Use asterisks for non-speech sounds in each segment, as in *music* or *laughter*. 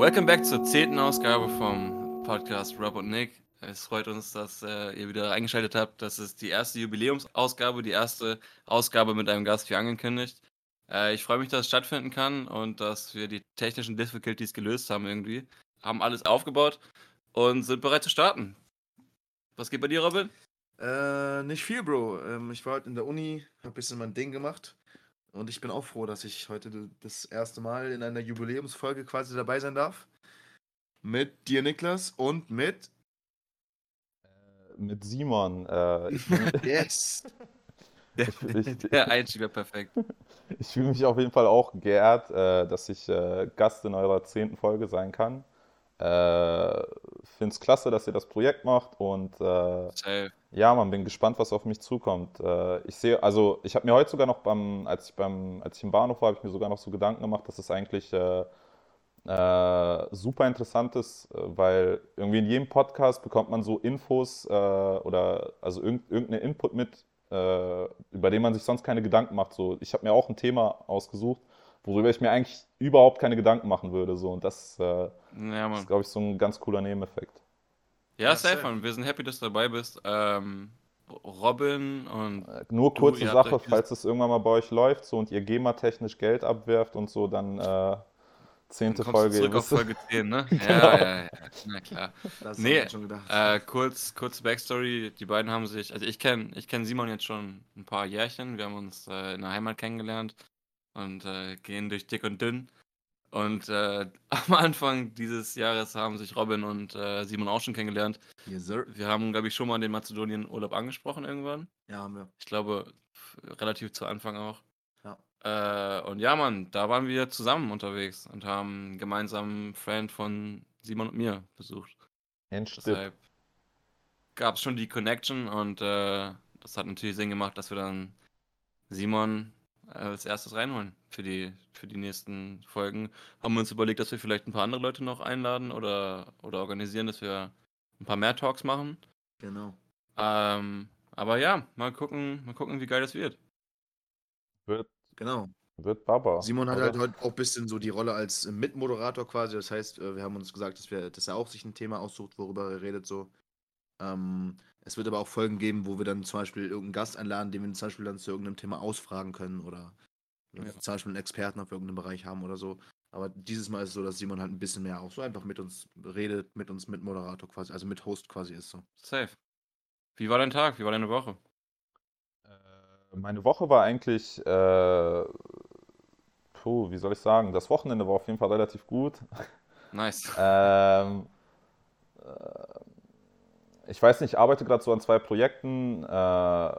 Welcome back zur zehnten Ausgabe vom Podcast Rob und Nick. Es freut uns, dass äh, ihr wieder eingeschaltet habt. Das ist die erste Jubiläumsausgabe, die erste Ausgabe mit einem Gast wie angekündigt. Äh, ich freue mich, dass es stattfinden kann und dass wir die technischen Difficulties gelöst haben irgendwie. Haben alles aufgebaut und sind bereit zu starten. Was geht bei dir, Robin? Äh, nicht viel, Bro. Ähm, ich war heute in der Uni, hab ein bisschen mein Ding gemacht. Und ich bin auch froh, dass ich heute das erste Mal in einer Jubiläumsfolge quasi dabei sein darf. Mit dir, Niklas, und mit. Äh, mit Simon. Äh, ich, *laughs* yes! *laughs* Der, *laughs* ich, der Einstieg wäre perfekt. ich fühle mich auf jeden Fall auch geehrt, äh, dass ich äh, Gast in eurer zehnten Folge sein kann. Äh, Finde es klasse, dass ihr das Projekt macht und äh. Ja, man bin gespannt, was auf mich zukommt. Äh, ich sehe, also ich habe mir heute sogar noch beim, als ich beim, als ich im Bahnhof war, habe ich mir sogar noch so Gedanken gemacht, dass es eigentlich äh, äh, super interessant ist, äh, weil irgendwie in jedem Podcast bekommt man so Infos äh, oder also irgend, irgendeinen Input mit, über den man sich sonst keine Gedanken macht. So, ich habe mir auch ein Thema ausgesucht, worüber ich mir eigentlich überhaupt keine Gedanken machen würde. So, und das Ja, ist, glaube ich, so ein ganz cooler Nebeneffekt. Ja, Ja, safe. Wir sind happy, dass du dabei bist. Ähm, Robin und Äh, Nur Du, kurze habt Sache, falls es irgendwann mal bei euch läuft so und ihr GEMA-technisch Geld abwerft und so, dann äh, dann zehnte du Folge. zurück auf. Folge 10, ne? *laughs* Genau. Ja, ja, ja. Na klar. *laughs* Das Nee, ich schon gedacht. Äh, kurz, kurze Backstory. Die beiden haben sich, also ich kenne ich kenn Simon jetzt schon ein paar Jährchen. Wir haben uns äh, in der Heimat kennengelernt und äh, gehen durch dick und dünn. Und äh, *laughs* am Anfang dieses Jahres haben sich Robin und äh, Simon auch schon kennengelernt. yes, sir. Wir haben, glaube ich, schon mal den Mazedonien-Urlaub angesprochen irgendwann. Ja, haben wir. Ich glaube, relativ zu Anfang auch. Ja. Äh, und ja, Mann, da waren wir zusammen unterwegs und haben gemeinsam einen Friend von Simon und mir besucht. Endstipp. Deshalb gab es schon die Connection und äh, das hat natürlich Sinn gemacht, dass wir dann Simon als erstes reinholen für die, für die nächsten Folgen. Haben wir uns überlegt, dass wir vielleicht ein paar andere Leute noch einladen oder, oder organisieren, dass wir ein paar mehr Talks machen. Genau. Ähm, aber ja, mal gucken, mal gucken, wie geil das wird. Wird, Genau. wird Baba. Simon hat oder? halt heute auch ein bisschen so die Rolle als äh, Mitmoderator quasi. Das heißt, äh, wir haben uns gesagt, dass, wir, dass er auch sich ein Thema aussucht, worüber er redet. So. Ähm, es wird aber auch Folgen geben, wo wir dann zum Beispiel irgendeinen Gast einladen, den wir zum Beispiel dann zu irgendeinem Thema ausfragen können oder, oder Ja. zum Beispiel einen Experten auf irgendeinem Bereich haben oder so. Aber dieses Mal ist es so, dass Simon halt ein bisschen mehr auch so einfach mit uns redet, mit uns Mitmoderator quasi, also mit Host quasi ist so. Safe. Wie war dein Tag? Wie war deine Woche? Äh, Meine Woche war eigentlich, äh, puh, wie soll ich sagen, das Wochenende war auf jeden Fall relativ gut. Nice. *laughs* Ähm, äh, ich weiß nicht, ich arbeite gerade so an zwei Projekten. Äh,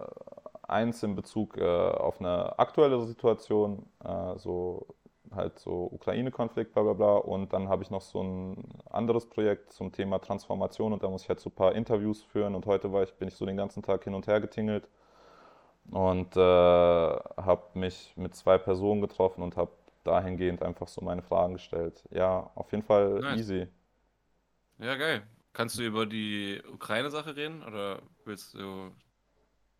eins in Bezug äh, auf eine aktuelle Situation, äh, so halt so Ukraine-Konflikt, bla bla bla. Und dann habe ich noch so ein anderes Projekt zum Thema Transformation und da muss ich halt so ein paar Interviews führen. Und heute war ich, bin ich so den ganzen Tag hin und her getingelt und äh, habe mich mit zwei Personen getroffen und habe dahingehend einfach so meine Fragen gestellt. Ja, auf jeden Fall Nice. easy. Ja, geil. Kannst du über die Ukraine-Sache reden oder willst du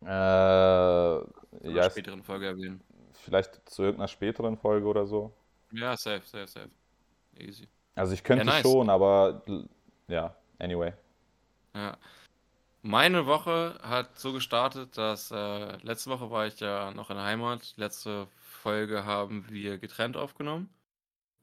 Äh, in einer ja, späteren Folge erwähnen? vielleicht zu irgendeiner späteren Folge oder so. Ja, safe, safe, safe. Easy. Also ich könnte Ja, nice. schon, aber ja, anyway. Ja. Meine Woche hat so gestartet, dass äh, letzte Woche war ich ja noch in der Heimat. Letzte Folge haben wir getrennt aufgenommen.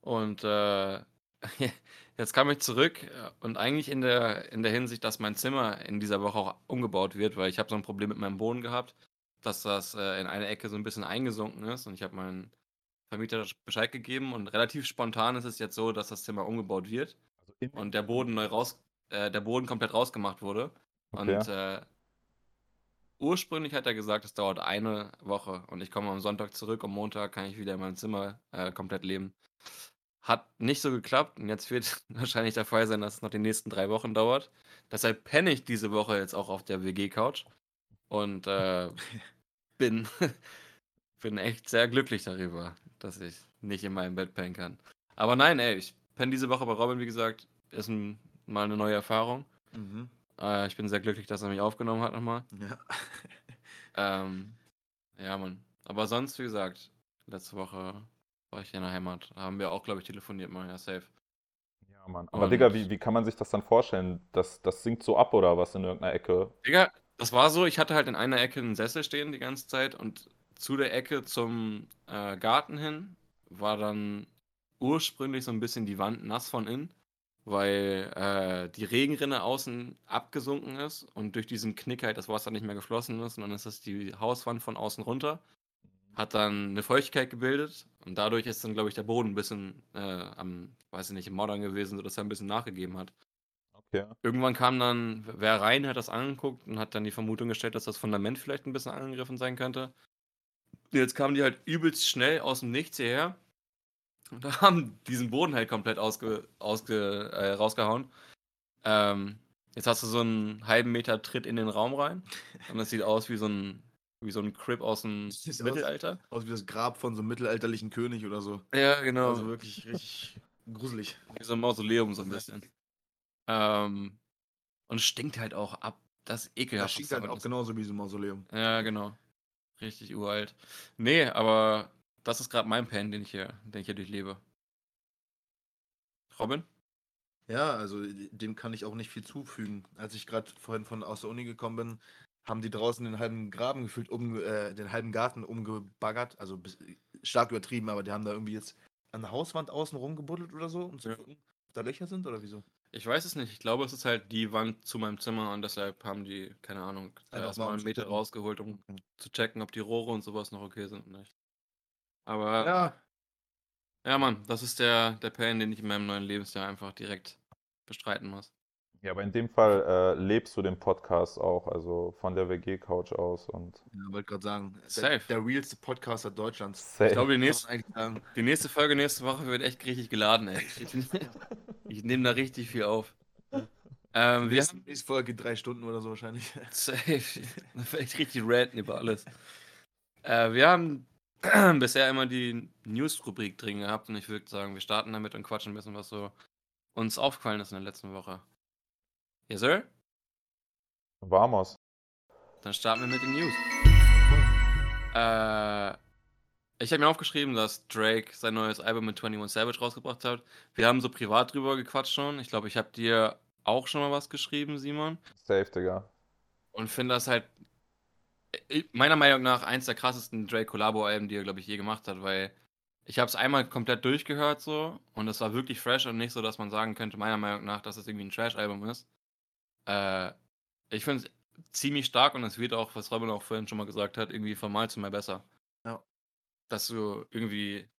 Und äh, *laughs* jetzt kam ich zurück äh, und eigentlich in der, in der Hinsicht, dass mein Zimmer in dieser Woche auch umgebaut wird, weil ich habe so ein Problem mit meinem Boden gehabt, dass das äh, in eine Ecke so ein bisschen eingesunken ist und ich habe meinen Vermieter Bescheid gegeben und relativ spontan ist es jetzt so, dass das Zimmer umgebaut wird Also und der Boden neu raus, äh, der Boden komplett rausgemacht wurde. Okay. Und äh, ursprünglich hat er gesagt, es dauert eine Woche und ich komme am Sonntag zurück. Am Montag kann ich wieder in meinem Zimmer äh, komplett leben. Hat nicht so geklappt und jetzt wird *laughs* wahrscheinlich der Fall sein, dass es noch die nächsten drei Wochen dauert. Deshalb penne ich diese Woche jetzt auch auf der WG-Couch und äh, *laughs* bin, *laughs* bin echt sehr glücklich darüber, dass ich nicht in meinem Bett pennen kann. Aber nein, ey, ich penne diese Woche bei Robin, wie gesagt, ist ein, mal eine neue Erfahrung. Mhm. Äh, ich bin sehr glücklich, dass er mich aufgenommen hat nochmal. Ja. Ähm, ja, Mann. Aber sonst, wie gesagt, letzte Woche war ich in der Heimat. Haben wir auch, glaube ich, telefoniert mal, ja, safe. Ja, Mann. Aber Und- Digga, wie, wie kann man sich das dann vorstellen? Das, das sinkt so ab oder was in irgendeiner Ecke? Digga, das war so, ich hatte halt in einer Ecke einen Sessel stehen die ganze Zeit und zu der Ecke zum äh, Garten hin war dann ursprünglich so ein bisschen die Wand nass von innen, weil äh, die Regenrinne außen abgesunken ist und durch diesen Knick halt das Wasser nicht mehr geflossen ist und dann ist das die Hauswand von außen runter, hat dann eine Feuchtigkeit gebildet und dadurch ist dann, glaube ich, der Boden ein bisschen äh, am, weiß ich nicht, im Modern gewesen, sodass er ein bisschen nachgegeben hat. Okay. Irgendwann kam dann wer rein, hat das angeguckt und hat dann die Vermutung gestellt, dass das Fundament vielleicht ein bisschen angegriffen sein könnte. Jetzt kamen die halt übelst schnell aus dem Nichts hierher und *laughs* haben diesen Boden halt komplett ausge, ausge, äh, rausgehauen. Ähm, jetzt hast du so einen halben Meter Tritt in den Raum rein und das sieht aus wie so ein, wie so ein Crip aus dem Sieht aus- Mittelalter. Aus wie das Grab von so einem mittelalterlichen König oder so. Ja, genau. Also wirklich richtig gruselig. Wie so ein Mausoleum so ein bisschen. Ähm, und stinkt halt auch ab. Das ist ekelhaft. Das stinkt halt auch genauso wie so ein Mausoleum. Ja, genau. Richtig uralt. Nee, aber das ist gerade mein Pen, den ich hier, den ich hier durchlebe. Robin? Ja, also dem kann ich auch nicht viel zufügen. Als ich gerade vorhin von aus der Uni gekommen bin, haben die draußen den halben Graben gefühlt, um, äh, den halben Garten umgebaggert. Also stark übertrieben, aber die haben da irgendwie jetzt an der Hauswand außen rumgebuddelt oder so, um zu gucken, ob da Löcher sind oder wieso. Ich weiß es nicht. Ich glaube, es ist halt die Wand zu meinem Zimmer und deshalb haben die, keine Ahnung, da erstmal mal einen Meter umzugucken. rausgeholt, um Okay. zu checken, ob die Rohre und sowas noch okay sind. Nicht. Aber Ja, ja, Mann, das ist der, der Pen, den ich in meinem neuen Lebensjahr einfach direkt bestreiten muss. Ja, aber in dem Fall äh, lebst du den Podcast auch, also von der WG-Couch aus und ja wollte gerade sagen, der, Safe. der realste Podcaster Deutschlands. safe. Ich glaube, die nächste, die nächste Folge nächste Woche wird echt richtig geladen, ey. *laughs* Ich, ich nehme da richtig viel auf. Ähm, wir Nächste, haben nächste Folge geht drei Stunden oder so wahrscheinlich. *laughs* safe. Ich richtig ranten über alles. Äh, wir haben *clears throat* bisher immer die News-Rubrik drin gehabt und ich würde sagen, wir starten damit und quatschen ein bisschen, was so uns aufgefallen ist in der letzten Woche. Yes, sir? Vamos. Dann starten wir mit den News. Äh, ich habe mir aufgeschrieben, dass Drake sein neues Album mit 21 Savage rausgebracht hat. Wir haben so privat drüber gequatscht schon. Ich glaube, ich habe dir auch schon mal was geschrieben, Simon. Safe, Digga. Und finde das halt äh, meiner Meinung nach eins der krassesten Drake-Collabo-Alben, die er, glaube ich, je gemacht hat, weil ich habe es einmal komplett durchgehört so und es war wirklich fresh und nicht so, dass man sagen könnte, meiner Meinung nach, dass es irgendwie ein Trash-Album ist. Äh, ich finde es ziemlich stark und es wird auch, was Robin auch vorhin schon mal gesagt hat, irgendwie von Mal zu Mal besser. Ja. Dass du irgendwie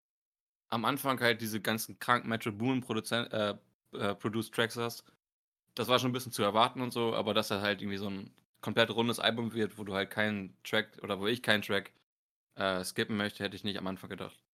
am Anfang halt diese ganzen kranken Metro Boomin Produzent, äh, äh, Produced Tracks hast. Das war schon ein bisschen zu erwarten und so, aber dass er halt irgendwie so ein komplett rundes Album wird, wo du halt keinen Track oder wo ich keinen Track äh, skippen möchte, hätte ich nicht am Anfang gedacht.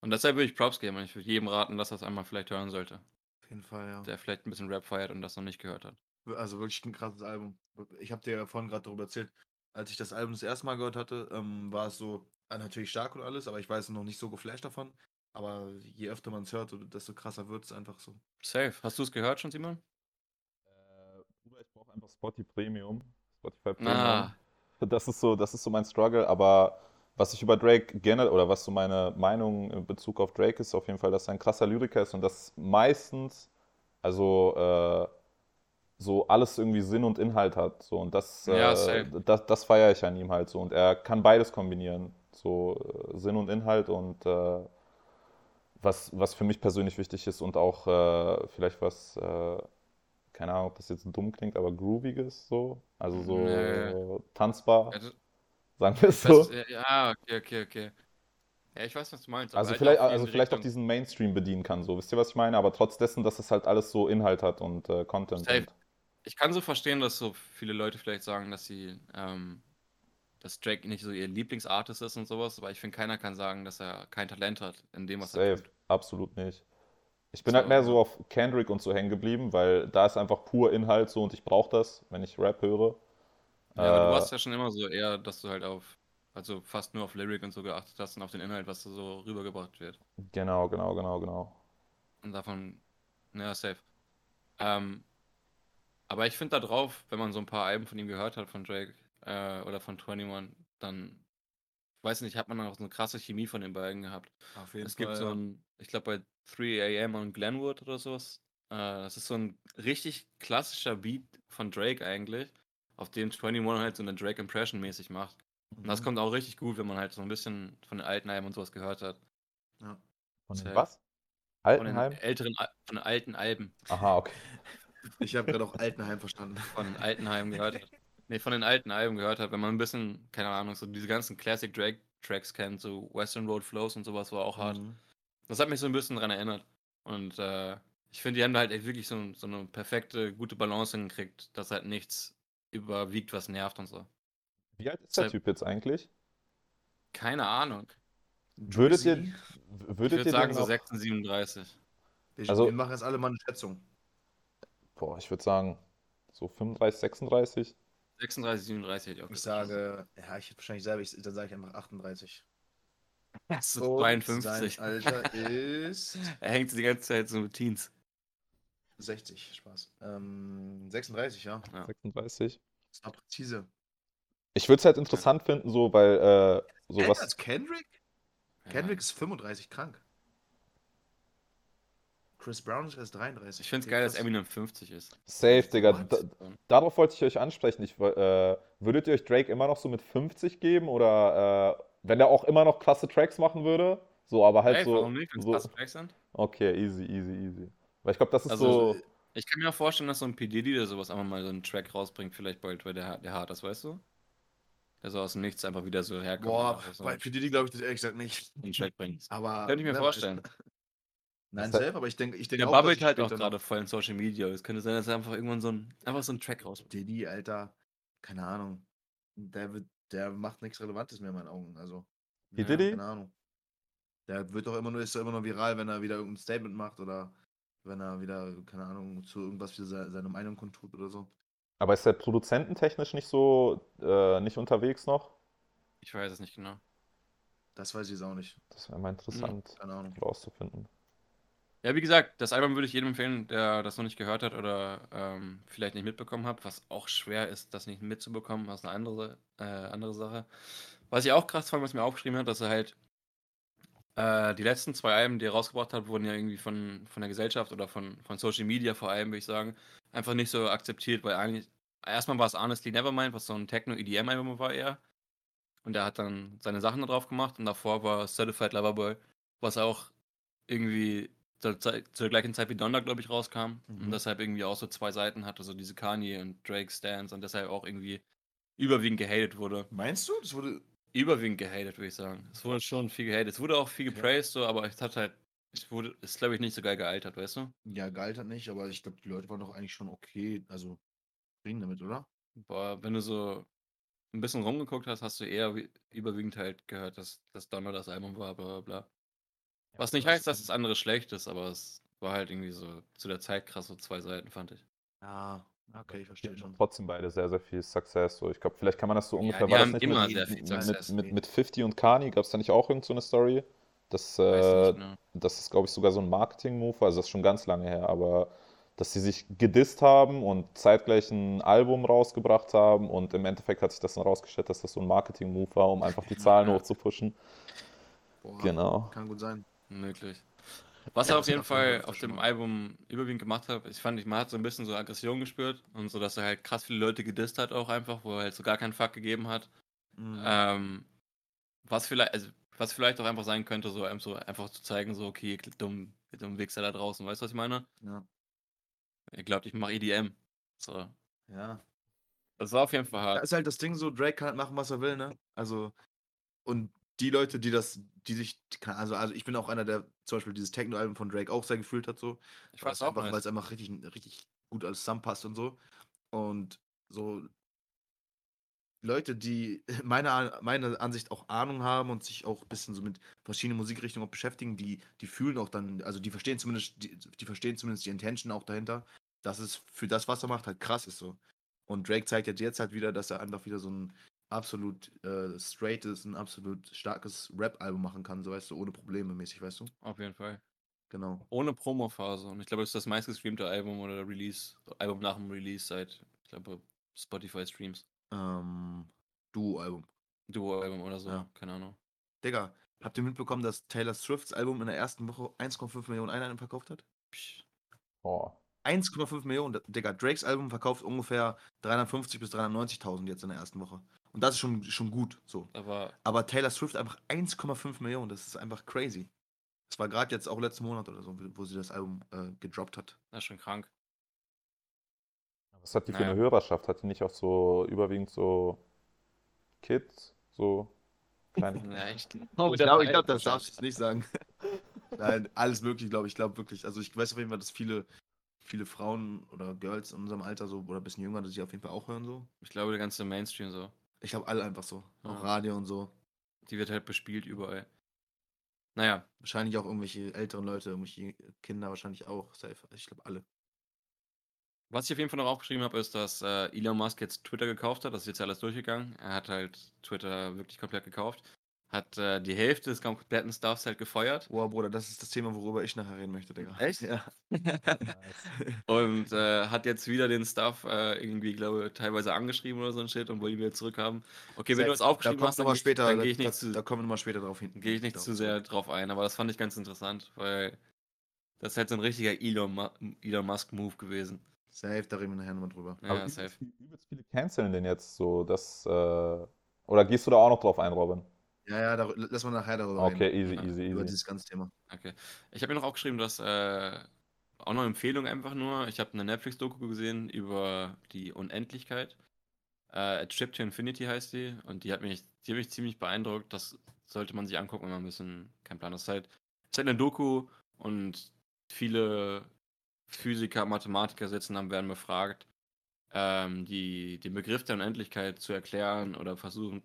Und deshalb würde ich Props geben und ich würde jedem raten, dass er es einmal vielleicht hören sollte, Auf jeden Fall, ja. der vielleicht ein bisschen Rap feiert und das noch nicht gehört hat. Also wirklich ein krasses Album. Ich habe dir ja vorhin gerade darüber erzählt, als ich das Album das erste Mal gehört hatte, ähm, war es so äh, natürlich stark und alles, aber ich weiß noch nicht so geflasht davon. Aber je öfter man es hört, desto krasser wird es einfach so. Safe. Hast du es gehört schon, Simon? Äh, Bruder, ich brauche einfach Spotify Premium. Spotify Premium. Ah, Das ist so, das ist so mein Struggle, aber was ich über Drake gerne, oder was so meine Meinung in Bezug auf Drake ist, auf jeden Fall, dass er ein krasser Lyriker ist und dass meistens, also äh, so alles irgendwie Sinn und Inhalt hat. So, und das, Ja, äh, das, das feiere ich an ihm halt so. Und er kann beides kombinieren. So äh, Sinn und Inhalt und äh, was, was für mich persönlich wichtig ist und auch äh, vielleicht was, äh, keine Ahnung, ob das jetzt dumm klingt, aber grooviges so. Also so Nee. tanzbar, also, sagen wir es so. ja, okay, okay, okay. Ja, ich weiß, was du meinst. Also halt vielleicht, auch also vielleicht auch diesen Mainstream bedienen kann, so. Wisst ihr, was ich meine? Aber trotz dessen, dass es halt alles so Inhalt hat und äh, Content. Safe. Und, Ich kann so verstehen, dass so viele Leute vielleicht sagen, dass sie, ähm, dass Drake nicht so ihr Lieblingsartist ist und sowas, aber ich finde, keiner kann sagen, dass er kein Talent hat in dem, was er safe, tut. absolut nicht. Ich bin So, halt mehr so auf Kendrick und so hängen geblieben, weil da ist einfach pur Inhalt so und ich brauche das, wenn ich Rap höre. Ja, aber du Äh, warst ja schon immer so eher, dass du halt auf, also fast nur auf Lyric und so geachtet hast und auf den Inhalt, was da so rübergebracht wird. Genau, genau, genau, genau. Und davon, ja, safe. Ähm, aber ich finde da drauf, wenn man so ein paar Alben von ihm gehört hat, von Drake äh, oder von 21, dann, ich weiß nicht, hat man auch so eine krasse Chemie von den beiden gehabt. Auf jeden Es gibt so ein, ich glaube bei 3 AM und Glenwood oder sowas, Äh, das ist so ein richtig klassischer Beat von Drake eigentlich, auf dem 21 halt so eine Drake-Impression mäßig macht. Und das Mhm. kommt auch richtig gut, wenn man halt so ein bisschen von den alten Alben und sowas gehört hat. Ja. Von den was? Von den Altenheim? älteren, von den alten Alben, Aha, okay. *laughs* Ich habe gerade auch Altenheim verstanden. von den Altenheim gehört hat. Nee, von den alten Alben gehört hat, wenn man ein bisschen, keine Ahnung, so diese ganzen Classic Drake Tracks kennt, so Western Road Flows und sowas war auch hart. Mhm. Das hat mich so ein bisschen daran erinnert. Und äh, ich finde, die haben da halt echt wirklich so, so eine perfekte, gute Balance hingekriegt, dass halt nichts überwiegt, was nervt und so. Wie alt ist der Deshalb- Typ jetzt eigentlich? Keine Ahnung. Würdet ihr, Juicy. w- Ich würdet würde sagen so noch, 36, 37. Wir, Also- wir machen jetzt alle mal eine Schätzung. Boah, ich würde sagen, so 35, 36? 36, 37 hätte ich auch Ich gesagt. sage, ja, ich hätte wahrscheinlich selber, ich, dann sage ich einfach 38. Das ist Und 52. Sein Alter ist *laughs* Er hängt die ganze Zeit so mit Teens. 60. Spaß. Ähm, 36, ja. Ja. 36? Das war präzise. Ich würde es halt interessant finden, so, weil äh, sowas. als Kendrick? Ja. Kendrick ist 35 krank. Chris Brown ist erst 33. Ich finde es geil, dass. Eminem 50 ist. Safe, Digga. Da, darauf wollte ich euch ansprechen. Ich, äh, würdet ihr euch Drake immer noch so mit 50 geben? Oder äh, wenn er auch immer noch klasse Tracks machen würde? So, aber halt Ey, so. warum nicht, wenn es so krasse Tracks sind? okay, easy, easy, easy. Weil ich glaube, das ist Also, so. Ich kann mir auch vorstellen, dass so ein P. Diddy oder sowas einfach mal so einen Track rausbringt, vielleicht bald, weil der, der hart ist, weißt du? Der so aus dem Nichts einfach wieder so herkommt. Boah, so bei P. Diddy glaube ich das ehrlich gesagt nicht. einen Track bringt. Aber. Könnte ich mir wer vorstellen. *laughs* Nein, halt- safe, aber ich denke, ich denke Der auch, dass babbelt ich halt auch gerade voll in Social Media. Es könnte sein, dass er einfach irgendwann so ein, einfach so einen Track noch- rausbringt. Diddy, Alter, keine Ahnung. Der, wird, der macht nichts Relevantes mehr in meinen Augen. Also. Ja, Diddy? keine Ahnung. Der wird doch immer nur, ist doch immer nur viral, wenn er wieder irgendein Statement macht oder wenn er wieder, keine Ahnung, zu irgendwas wieder se- seine Meinung kundtut oder so. Aber ist der produzententechnisch nicht so äh, nicht unterwegs noch? Ich weiß es nicht genau. Das weiß ich jetzt auch nicht. Das wäre mal interessant Keine Ahnung. rauszufinden. Ja, wie gesagt, das Album würde ich jedem empfehlen, der das noch nicht gehört hat oder ähm, vielleicht nicht mitbekommen hat, was auch schwer ist, das nicht mitzubekommen, was eine andere, äh, andere Sache. Was ich auch krass fand, was mir aufgeschrieben hat, dass er halt äh, die letzten zwei Alben, die er rausgebracht hat, wurden ja irgendwie von, von der Gesellschaft oder von, von Social Media vor allem, würde ich sagen, einfach nicht so akzeptiert, weil eigentlich, erstmal war es Honestly Nevermind, was so ein Techno-EDM-Album war eher. Und er hat dann seine Sachen da drauf gemacht und davor war Certified Loverboy, was auch irgendwie zur, zur gleichen Zeit wie Donda, glaube ich, rauskam. Mhm. Und deshalb irgendwie auch so zwei Seiten hatte, so diese Kanye und Drake Stans und deshalb auch irgendwie überwiegend gehatet wurde. Meinst du? Das wurde. Überwiegend gehatet, würde ich sagen. Es wurde schon viel gehatet. Es wurde auch viel gepraised, so, aber es hat halt, es wurde, ist glaube ich nicht so geil gealtert, weißt du? Ja, gealtert nicht, aber ich glaube, die Leute waren doch eigentlich schon okay. Also, reden damit, oder? Boah, wenn du so ein bisschen rumgeguckt hast, hast du eher wie- überwiegend halt gehört, dass, dass Donner das Album war, bla bla bla. Was nicht heißt, dass das andere schlecht ist, aber es war halt irgendwie so zu der Zeit krass, so zwei Seiten, fand ich. Ja, okay, ich verstehe schon. trotzdem beide sehr, sehr viel Success. So. Ich glaube, vielleicht kann man das so Ja, ungefähr. die war das haben nicht immer mit, sehr viel mit, Success. mit, mit 50 und Kani? Gab es da nicht auch irgend so eine Story? Das, äh, nicht, ne? das ist, glaube ich, sogar so ein Marketing-Move. Also, das ist schon ganz lange her. Aber dass sie sich gedisst haben und zeitgleich ein Album rausgebracht haben. Und im Endeffekt hat sich das dann rausgestellt, dass das so ein Marketing-Move war, um einfach die *laughs* Zahlen Ja. hochzupushen. Boah, Genau. Kann gut sein. Möglich. Was er auf das jeden Fall auf dem. Album überwiegend gemacht hat, ich fand, ich, man hat so ein bisschen so Aggression gespürt und so, dass er halt krass viele Leute gedisst hat auch einfach, wo er halt so gar keinen Fuck gegeben hat. Mhm. Ähm, was vielleicht, also was vielleicht auch einfach sein könnte, so, so einfach zu zeigen, so, okay, dumm, dummen Wichser da draußen, weißt du, was ich meine? ja. Ihr glaubt, ich mache EDM. So. ja. Das war auf jeden Fall Da hart. ist halt das Ding so, Drake kann halt machen, was er will, ne? Also, und die Leute, die das, die sich, also, also ich bin auch einer, der zum Beispiel dieses Techno-Album von Drake auch sehr gefühlt hat, so. Ich weiß auch einfach, weil es einfach richtig, richtig gut alles zusammenpasst und so. Und so Leute, die *laughs* meiner, meiner Ansicht auch Ahnung haben und sich auch ein bisschen so mit verschiedenen Musikrichtungen auch beschäftigen, die, die fühlen auch dann, also die verstehen zumindest, die, die verstehen zumindest die Intention auch dahinter, dass es für das, was er macht, halt krass ist so. Und Drake zeigt jetzt, jetzt halt wieder, dass er einfach wieder so ein absolut äh, straightes, ein absolut starkes Rap-Album machen kann, so weißt du, ohne Probleme mäßig, weißt du? Auf jeden Fall. Genau. Ohne Promo-Phase. Und ich glaube, das ist das meistgestreamte Album oder Release, Album nach dem Release seit, ich glaube, Spotify-Streams. Ähm, Duo-Album. Duo-Album oder so, Ja. keine Ahnung. Digga, habt ihr mitbekommen, dass Taylor Swifts Album in der ersten Woche 1,5 Millionen Einheiten verkauft hat? Psch. Oh. 1,5 Millionen. Digga, Drakes Album verkauft ungefähr 350 bis 390.000 jetzt in der ersten Woche. Und das ist schon, schon gut so. Aber Aber Taylor Swift einfach 1,5 Millionen. Das ist einfach crazy. Das war gerade jetzt auch letzten Monat oder so, wo sie das Album äh, gedroppt hat. das ist schon krank. Was hat die für Naja. eine Hörerschaft? Hat die nicht auch so überwiegend so Kids, so kleine *laughs* Ja, ich *laughs* ich glaube, glaub, das darfst du jetzt nicht sagen. *laughs* Nein, alles möglich, glaube ich. Ich glaube wirklich. Also ich weiß auf jeden Fall, dass viele, viele Frauen oder Girls in unserem Alter so oder ein bisschen jünger, dass sie auf jeden Fall auch hören so. Ich glaube, der ganze Mainstream so. Ich glaube alle einfach so. Auch Ja. Radio und so. Die wird halt bespielt überall. Naja, Wahrscheinlich auch irgendwelche älteren Leute, irgendwelche Kinder wahrscheinlich auch. Safe. Ich glaube alle. was ich auf jeden Fall noch aufgeschrieben habe, ist, dass äh, Elon Musk jetzt Twitter gekauft hat. Das ist jetzt alles durchgegangen. Er hat halt Twitter wirklich komplett gekauft. Hat äh, die Hälfte des kompletten Staffs halt gefeuert. Boah, Bruder, das ist das Thema, worüber ich nachher reden möchte, Digga. Echt? Ja. *laughs* Und äh, hat jetzt wieder den Stuff äh, irgendwie, glaube ich, teilweise angeschrieben oder so ein Shit und wollte ihn wieder zurückhaben. Okay, wenn du es aufgeschrieben da hast, dann, später, dann da, gehe ich da, nicht zu, da kommen wir mal später drauf hin. gehe ich nicht zu sehr drauf ein, aber das fand ich ganz interessant, weil das ist halt so ein richtiger Elon, Elon Musk-Move gewesen. Safe, da reden wir nachher nochmal drüber. Ja, Aber safe. übelst, übelst viele canceln den jetzt so, das, äh, oder gehst du da auch noch drauf ein, Robin? Ja, ja, da, lass mal nachher darüber Okay, reden. easy, Ja, easy, Über easy. dieses ganze Thema. Okay. Ich habe mir noch aufgeschrieben, dass äh, auch noch Empfehlung einfach nur. Ich habe eine Netflix-Doku gesehen über die Unendlichkeit. Äh, A Trip to Infinity heißt die und die hat mich, die hat mich ziemlich beeindruckt. Das sollte man sich angucken, wenn man ein bisschen keinen Plan. Das ist halt, das ist halt eine Doku und viele Physiker, Mathematiker sitzen dann, werden befragt, ähm, die, den Begriff der Unendlichkeit zu erklären oder versuchen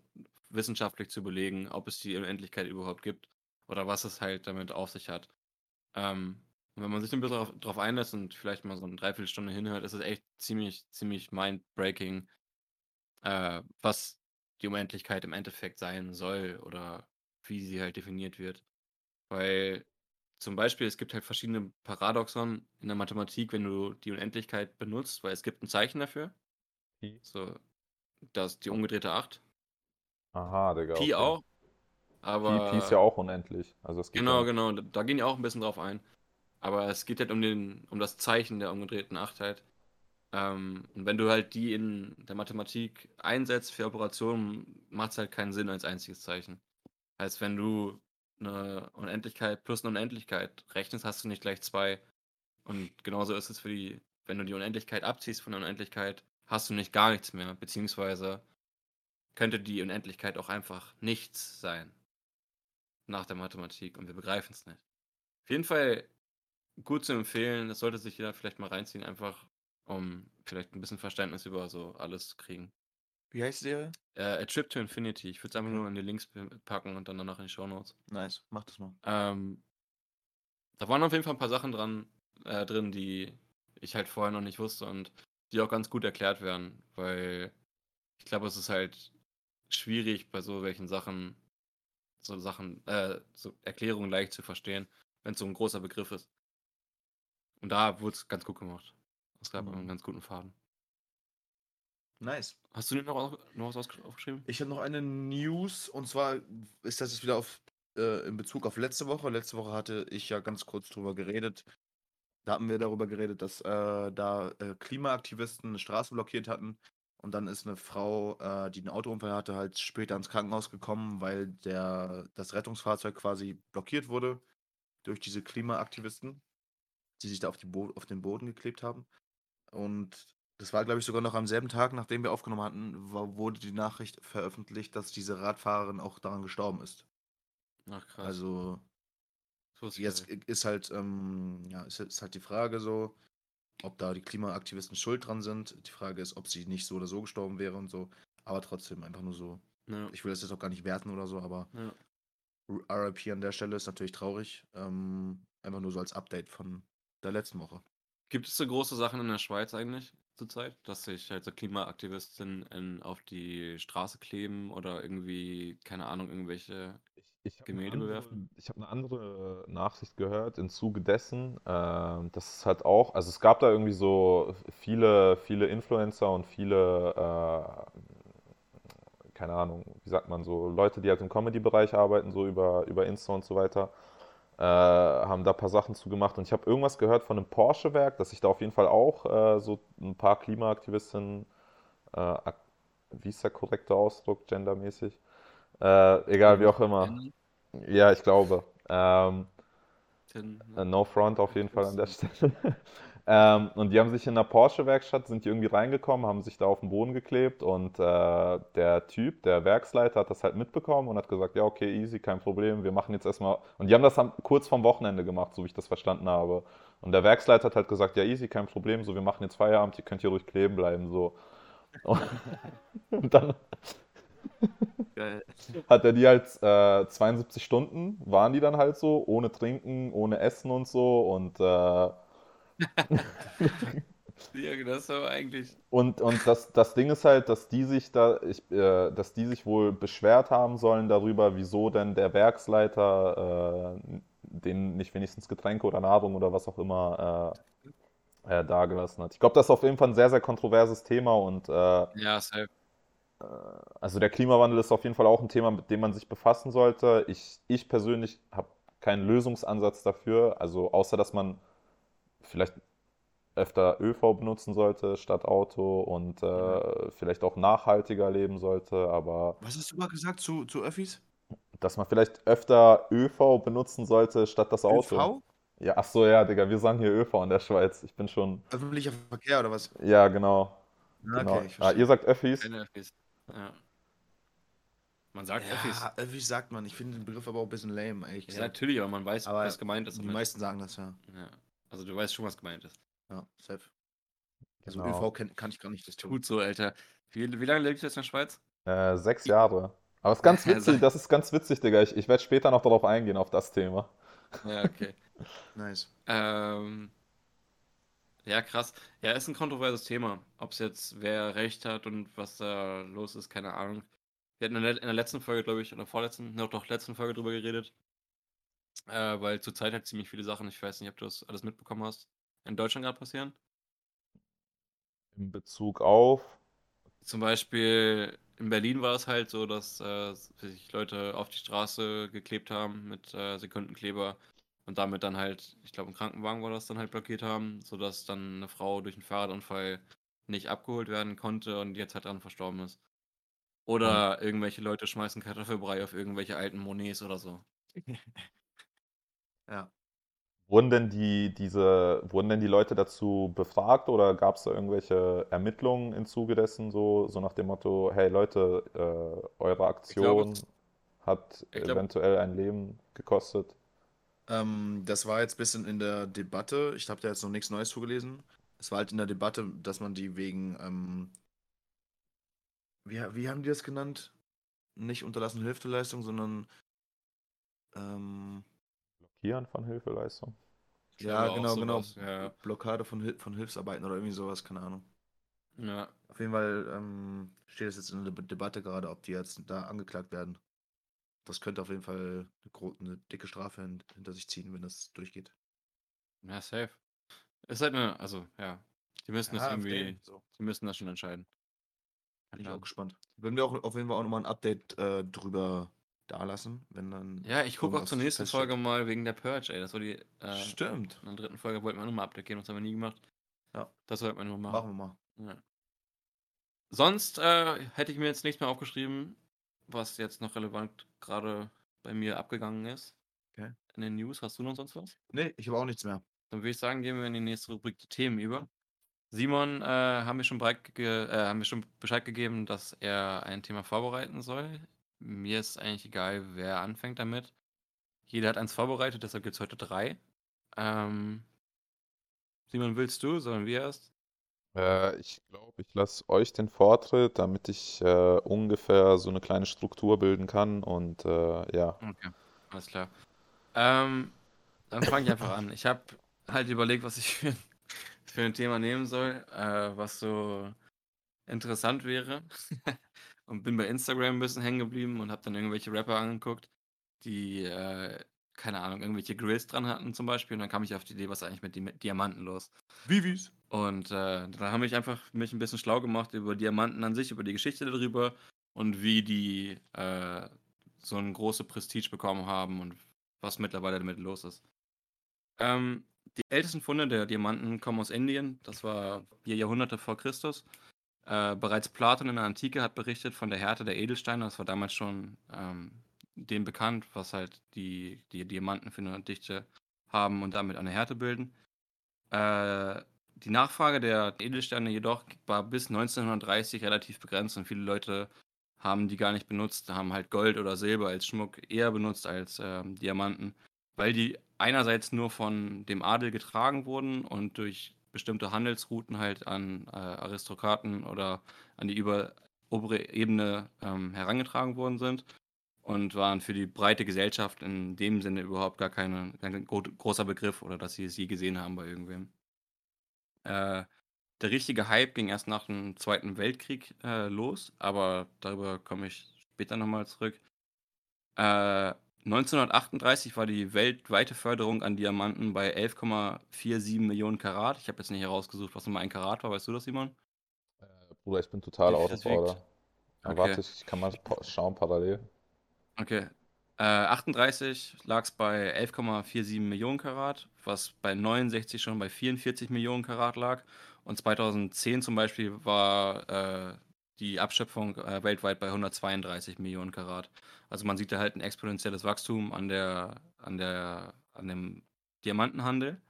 wissenschaftlich zu belegen, ob es die Unendlichkeit überhaupt gibt oder was es halt damit auf sich hat. Ähm, und wenn man sich ein bisschen darauf, drauf einlässt und vielleicht mal so eine Dreiviertelstunde hinhört, ist es echt ziemlich, ziemlich mind-breaking, äh, was die Unendlichkeit im Endeffekt sein soll oder wie sie halt definiert wird. Weil zum Beispiel, es gibt halt verschiedene Paradoxon in der Mathematik, wenn du die Unendlichkeit benutzt, weil es gibt ein Zeichen dafür. Pi. So, das die umgedrehte 8. Aha, Digga. Pi okay. auch. Aber Pi, Pi ist ja auch unendlich. Also es geht Genau, ja, genau. Da, gehen die auch ein bisschen drauf ein. Aber es geht halt um den, um das Zeichen der umgedrehten Achtheit. Ähm, und wenn du halt die in der Mathematik einsetzt für Operationen, macht es halt keinen Sinn als einziges Zeichen. Heißt, wenn du eine Unendlichkeit plus eine Unendlichkeit rechnest, hast du nicht gleich zwei. Und genauso ist es für die, wenn du die Unendlichkeit abziehst von der Unendlichkeit, hast du nicht gar nichts mehr. Beziehungsweise könnte die Unendlichkeit auch einfach nichts sein. Nach der Mathematik. Und wir begreifen es nicht. Auf jeden Fall gut zu empfehlen. Das sollte sich jeder vielleicht mal reinziehen, einfach um vielleicht ein bisschen Verständnis über so alles zu kriegen. Wie heißt die Serie? Äh, A Trip to Infinity. Ich würde es einfach nur in die Links packen und dann danach in die Show Notes. Nice, mach das mal. Ähm, da waren auf jeden Fall ein paar Sachen dran, äh, drin, die ich halt vorher noch nicht wusste und die auch ganz gut erklärt werden, weil ich glaube, es ist halt schwierig bei so welchen Sachen, so Sachen, äh, so Erklärungen leicht zu verstehen, wenn es so ein großer Begriff ist. Und da wurde es ganz gut gemacht. Es gab Mhm. einen ganz guten Faden. Nice. Hast du denn noch, noch was aufgeschrieben? Ich habe noch eine News und zwar ist das jetzt wieder auf, äh, in Bezug auf letzte Woche. Letzte Woche hatte ich ja ganz kurz drüber geredet. Da hatten wir darüber geredet, dass äh, da äh, Klimaaktivisten eine Straße blockiert hatten. Und dann ist eine Frau, äh, die einen Autounfall hatte, halt später ins Krankenhaus gekommen, weil der, das Rettungsfahrzeug quasi blockiert wurde durch diese Klimaaktivisten, die sich da auf, auf den Boden geklebt haben. Und das war, glaube ich, sogar noch am selben Tag, nachdem wir aufgenommen hatten, wa- wurde die Nachricht veröffentlicht, dass diese Radfahrerin auch daran gestorben ist. Ach krass. Also jetzt ist halt, ähm, ja, ist, ist halt die Frage so, ob da die Klimaaktivisten schuld dran sind. Die Frage ist, ob sie nicht so oder so gestorben wäre und so. Aber trotzdem einfach nur so. Ja, Ich will das jetzt auch gar nicht werten oder so, aber ja. RIP an der Stelle ist natürlich traurig. Ähm, einfach nur so als Update von der letzten Woche. Gibt es so große Sachen in der Schweiz eigentlich zurzeit, dass sich halt so Klimaaktivisten in, auf die Straße kleben oder irgendwie, keine Ahnung, irgendwelche. Ich, habe Gemälde eine, bewerfen? andere- ich hab eine andere Nachricht gehört im Zuge dessen, ähm, dass es halt auch, also es gab da irgendwie so viele, viele Influencer und viele, äh, keine Ahnung, wie sagt man so, Leute, die halt im Comedy-Bereich arbeiten, so über, über Insta und so weiter, Äh, haben da ein paar Sachen zu gemacht und ich habe irgendwas gehört von einem Porsche-Werk, dass sich da auf jeden Fall auch äh, so ein paar Klimaaktivistinnen, äh, wie ist der korrekte Ausdruck, gendermäßig? Äh, egal, wie auch immer. Ja, ich glaube. Ähm, äh, No Front auf jeden Fall an der Stelle. *laughs* Ähm, und die haben sich in einer Porsche-Werkstatt, sind die irgendwie reingekommen, haben sich da auf den Boden geklebt und äh, der Typ, der Werksleiter, hat das halt mitbekommen und hat gesagt, ja, okay, easy, kein Problem, wir machen jetzt erstmal. Und die haben das kurz vorm Wochenende gemacht, so wie ich das verstanden habe. Und der Werksleiter hat halt gesagt, ja, easy, kein Problem, so, wir machen jetzt Feierabend, ihr könnt hier ruhig kleben bleiben, so. Und, *laughs* und dann *laughs* Geil. hat er die halt äh, 72 Stunden, waren die dann halt so, ohne Trinken, ohne Essen und so und äh, *laughs* Ja, das ist aber eigentlich. Und, und das, das Ding ist halt, dass die sich da, ich, äh, dass die sich wohl beschwert haben sollen darüber, wieso denn der Werksleiter äh, denen nicht wenigstens Getränke oder Nahrung oder was auch immer äh, äh, dagelassen hat. Ich glaube, das ist auf jeden Fall ein sehr, sehr kontroverses Thema und äh, Ja, safe. Also der Klimawandel ist auf jeden Fall auch ein Thema, mit dem man sich befassen sollte. Ich, ich persönlich habe keinen Lösungsansatz dafür, also außer dass man vielleicht öfter ÖV benutzen sollte statt Auto und äh, vielleicht auch nachhaltiger leben sollte, aber Was hast du gerade gesagt zu, zu Öffis? dass man vielleicht öfter ÖV benutzen sollte statt das Auto. ÖV? Ja, ach so, ja, Digga, wir sagen hier ÖV in der Schweiz. Ich bin schon, Öffentlicher Verkehr oder was? ja, genau, Ja, genau. Okay, ich Ah, ihr sagt Öffis? Keine Öffis. Ja. Man sagt Öffis. Ja, Öffis sagt man. Ich finde den Begriff aber auch ein bisschen lame, ehrlich Ja, gesagt. natürlich, aber man weiß, Aber was gemeint ist. Die meisten sagen das, ja. Ja. Also du weißt schon, was gemeint ist. Ja, safe. Also Genau. ÖV kenn, kann ich gar nicht das tun. Gut so, Alter. Wie, wie lange lebst du jetzt in der Schweiz? Äh, sechs Jahre. Aber es ist ganz Ja, witzig, das ist ganz witzig, Digga. Ich, ich werde später noch darauf eingehen, auf das Thema. Ja, okay. *laughs* Nice. ähm, ja, krass. Ja, ist ein kontroverses Thema. Ob es jetzt wer recht hat und was da los ist, keine Ahnung. Wir hatten in der, in der letzten Folge, glaube ich, oder vorletzten, noch doch letzten Folge drüber geredet. Äh, weil zurzeit halt ziemlich viele Sachen, ich weiß nicht, ob du das alles mitbekommen hast, in Deutschland gerade passieren. In Bezug auf. Zum Beispiel in Berlin war es halt so, dass äh, sich Leute auf die Straße geklebt haben mit äh, Sekundenkleber und damit dann halt, ich glaube, ein Krankenwagen war das dann halt blockiert haben, sodass dann eine Frau durch einen Fahrradunfall nicht abgeholt werden konnte und jetzt halt dran verstorben ist. Oder irgendwelche Leute schmeißen Kartoffelbrei auf irgendwelche alten Monets oder so. *laughs* Ja. Wurden denn die, diese, wurden denn die Leute dazu befragt oder gab es da irgendwelche Ermittlungen im Zuge dessen, so, so nach dem Motto, hey Leute, äh, eure Aktion es- hat glaub- eventuell ein Leben gekostet? Ähm, das war jetzt ein bisschen in der Debatte. Ich habe da jetzt noch nichts Neues zugelesen. Es war halt in der Debatte, dass man die wegen, ähm, wie, wie haben die das genannt? Nicht unterlassene Hilfeleistung, sondern ähm, Blockieren von Hilfeleistung? Ja, genau, genau. Ja, Blockade von, Hil von Hilfsarbeiten oder irgendwie sowas, keine Ahnung. ja. Auf jeden Fall ähm, steht es jetzt in der De Debatte gerade, ob die jetzt da angeklagt werden. Das könnte auf jeden Fall eine, eine dicke Strafe hin hinter sich ziehen, wenn das durchgeht. Ja, safe. Ist halt eine, also, ja. Die müssen das Ja, auf irgendwie, jeden, so. die müssen das schon entscheiden. Bin ich Ja. auch gespannt. Würden wir auch auf jeden Fall auch nochmal ein Update äh, drüber dalassen, wenn dann. Ja, ich gucke auch zur nächsten feststeht. Folge mal wegen der Purge, ey. Das war die, äh, Stimmt. in der dritten Folge wollten wir nochmal Update geben, das haben wir nie gemacht. Ja. Das wollten wir nur machen. Machen wir mal. Ja. Sonst äh, hätte ich mir jetzt nichts mehr aufgeschrieben, was jetzt noch relevant gerade bei mir abgegangen ist. Okay. In den News. Hast du noch sonst was? Nee, ich habe auch nichts mehr. Dann würde ich sagen, gehen wir in die nächste Rubrik die Themen über. Simon äh, haben, wir schon äh, haben wir schon Bescheid gegeben, dass er ein Thema vorbereiten soll. Mir ist eigentlich egal, wer anfängt damit. Jeder hat eins vorbereitet, deshalb gibt es heute drei. Ähm, Simon, willst du? Sollen wir erst? Äh, ich glaube, ich lasse euch den Vortritt, damit ich äh, ungefähr so eine kleine Struktur bilden kann und äh, ja. Okay, alles klar. Ähm, dann fange ich einfach an. Ich habe halt überlegt, was ich für, für ein Thema nehmen soll, äh, was so interessant wäre. *laughs* und bin bei Instagram ein bisschen hängen geblieben und habe dann irgendwelche Rapper angeguckt, die, äh, keine Ahnung, irgendwelche Grills dran hatten zum Beispiel. Und dann kam ich auf die Idee, was ist eigentlich mit Di Diamanten los? Vivis. Und äh, dann habe ich einfach mich ein bisschen schlau gemacht über Diamanten an sich, über die Geschichte darüber und wie die äh, so ein große Prestige bekommen haben und was mittlerweile damit los ist. Ähm, die ältesten Funde der Diamanten kommen aus Indien. Das war vier Jahrhunderte vor Christus. Äh, bereits Platon in der Antike hat berichtet von der Härte der Edelsteine. Das war damals schon ähm, dem bekannt, was halt die, die Diamanten für eine Dichte haben und damit eine Härte bilden. Äh, die Nachfrage der Edelsteine jedoch war bis 1930 relativ begrenzt und viele Leute haben die gar nicht benutzt, haben halt Gold oder Silber als Schmuck eher benutzt als ähm, Diamanten, weil die einerseits nur von dem Adel getragen wurden und durch bestimmte Handelsrouten halt an äh, Aristokraten oder an die über, obere Ebene ähm, herangetragen worden sind und waren für die breite Gesellschaft in dem Sinne überhaupt gar kein großer Begriff oder dass sie es je gesehen haben bei irgendwem. Äh, der richtige Hype ging erst nach dem Zweiten Weltkrieg äh, los, aber darüber komme ich später nochmal zurück. Äh, 1938 war die weltweite Förderung an Diamanten bei 11,47 Millionen Karat. Ich habe jetzt nicht herausgesucht, was nochmal ein Karat war. Weißt du das, Simon? Äh, Bruder, ich bin total out of order. Okay. Warte, ich kann mal schauen parallel. Okay. Äh, 38 lag es bei 11,47 Millionen Karat, was bei 69 schon bei 44 Millionen Karat lag. Und 2010 zum Beispiel war äh, die Abschöpfung äh, weltweit bei 132 Millionen Karat. Also man sieht da halt ein exponentielles Wachstum an der, an der, an dem Diamantenhandel.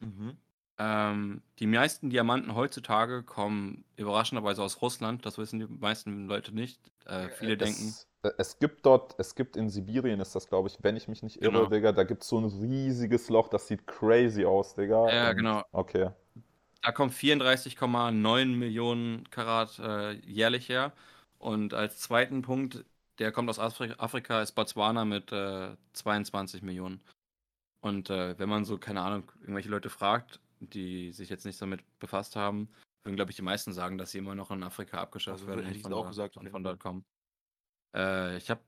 Mhm. Ähm, die meisten Diamanten heutzutage kommen überraschenderweise aus Russland. Das wissen die meisten Leute nicht. Äh, viele denken. Es, äh, es gibt dort, es gibt in Sibirien, ist das glaube ich, wenn ich mich nicht irre, Genau. Digga, da gibt es so ein riesiges Loch, das sieht crazy aus, Digga. Ja, Und- genau. Okay. Da kommt 34,9 Millionen Karat äh, jährlich her. Und als zweiten Punkt, der kommt aus Afri Afrika, ist Botswana mit äh, 22 Millionen. Und äh, wenn man so, keine Ahnung, irgendwelche Leute fragt, die sich jetzt nicht damit befasst haben, würden, glaube ich, die meisten sagen, dass sie immer noch in Afrika abgeschafft Also, werden. hätte und ich von auch gesagt, von dort kommen. Äh, ich habe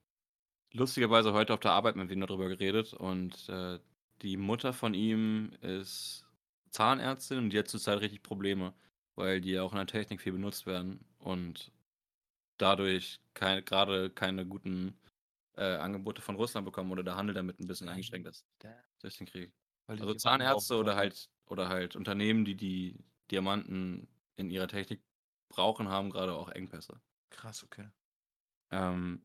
lustigerweise heute auf der Arbeit mit wem darüber geredet und äh, die Mutter von ihm ist Zahnärztin und die hat zurzeit richtig Probleme, weil die ja auch in der Technik viel benutzt werden und dadurch kein, gerade keine guten äh, Angebote von Russland bekommen oder der Handel damit ein bisschen eingeschränkt ist durch den Krieg. Also Zahnärzte oder halt oder halt Unternehmen, die die Diamanten in ihrer Technik brauchen, haben gerade auch Engpässe. Krass, okay. Ähm,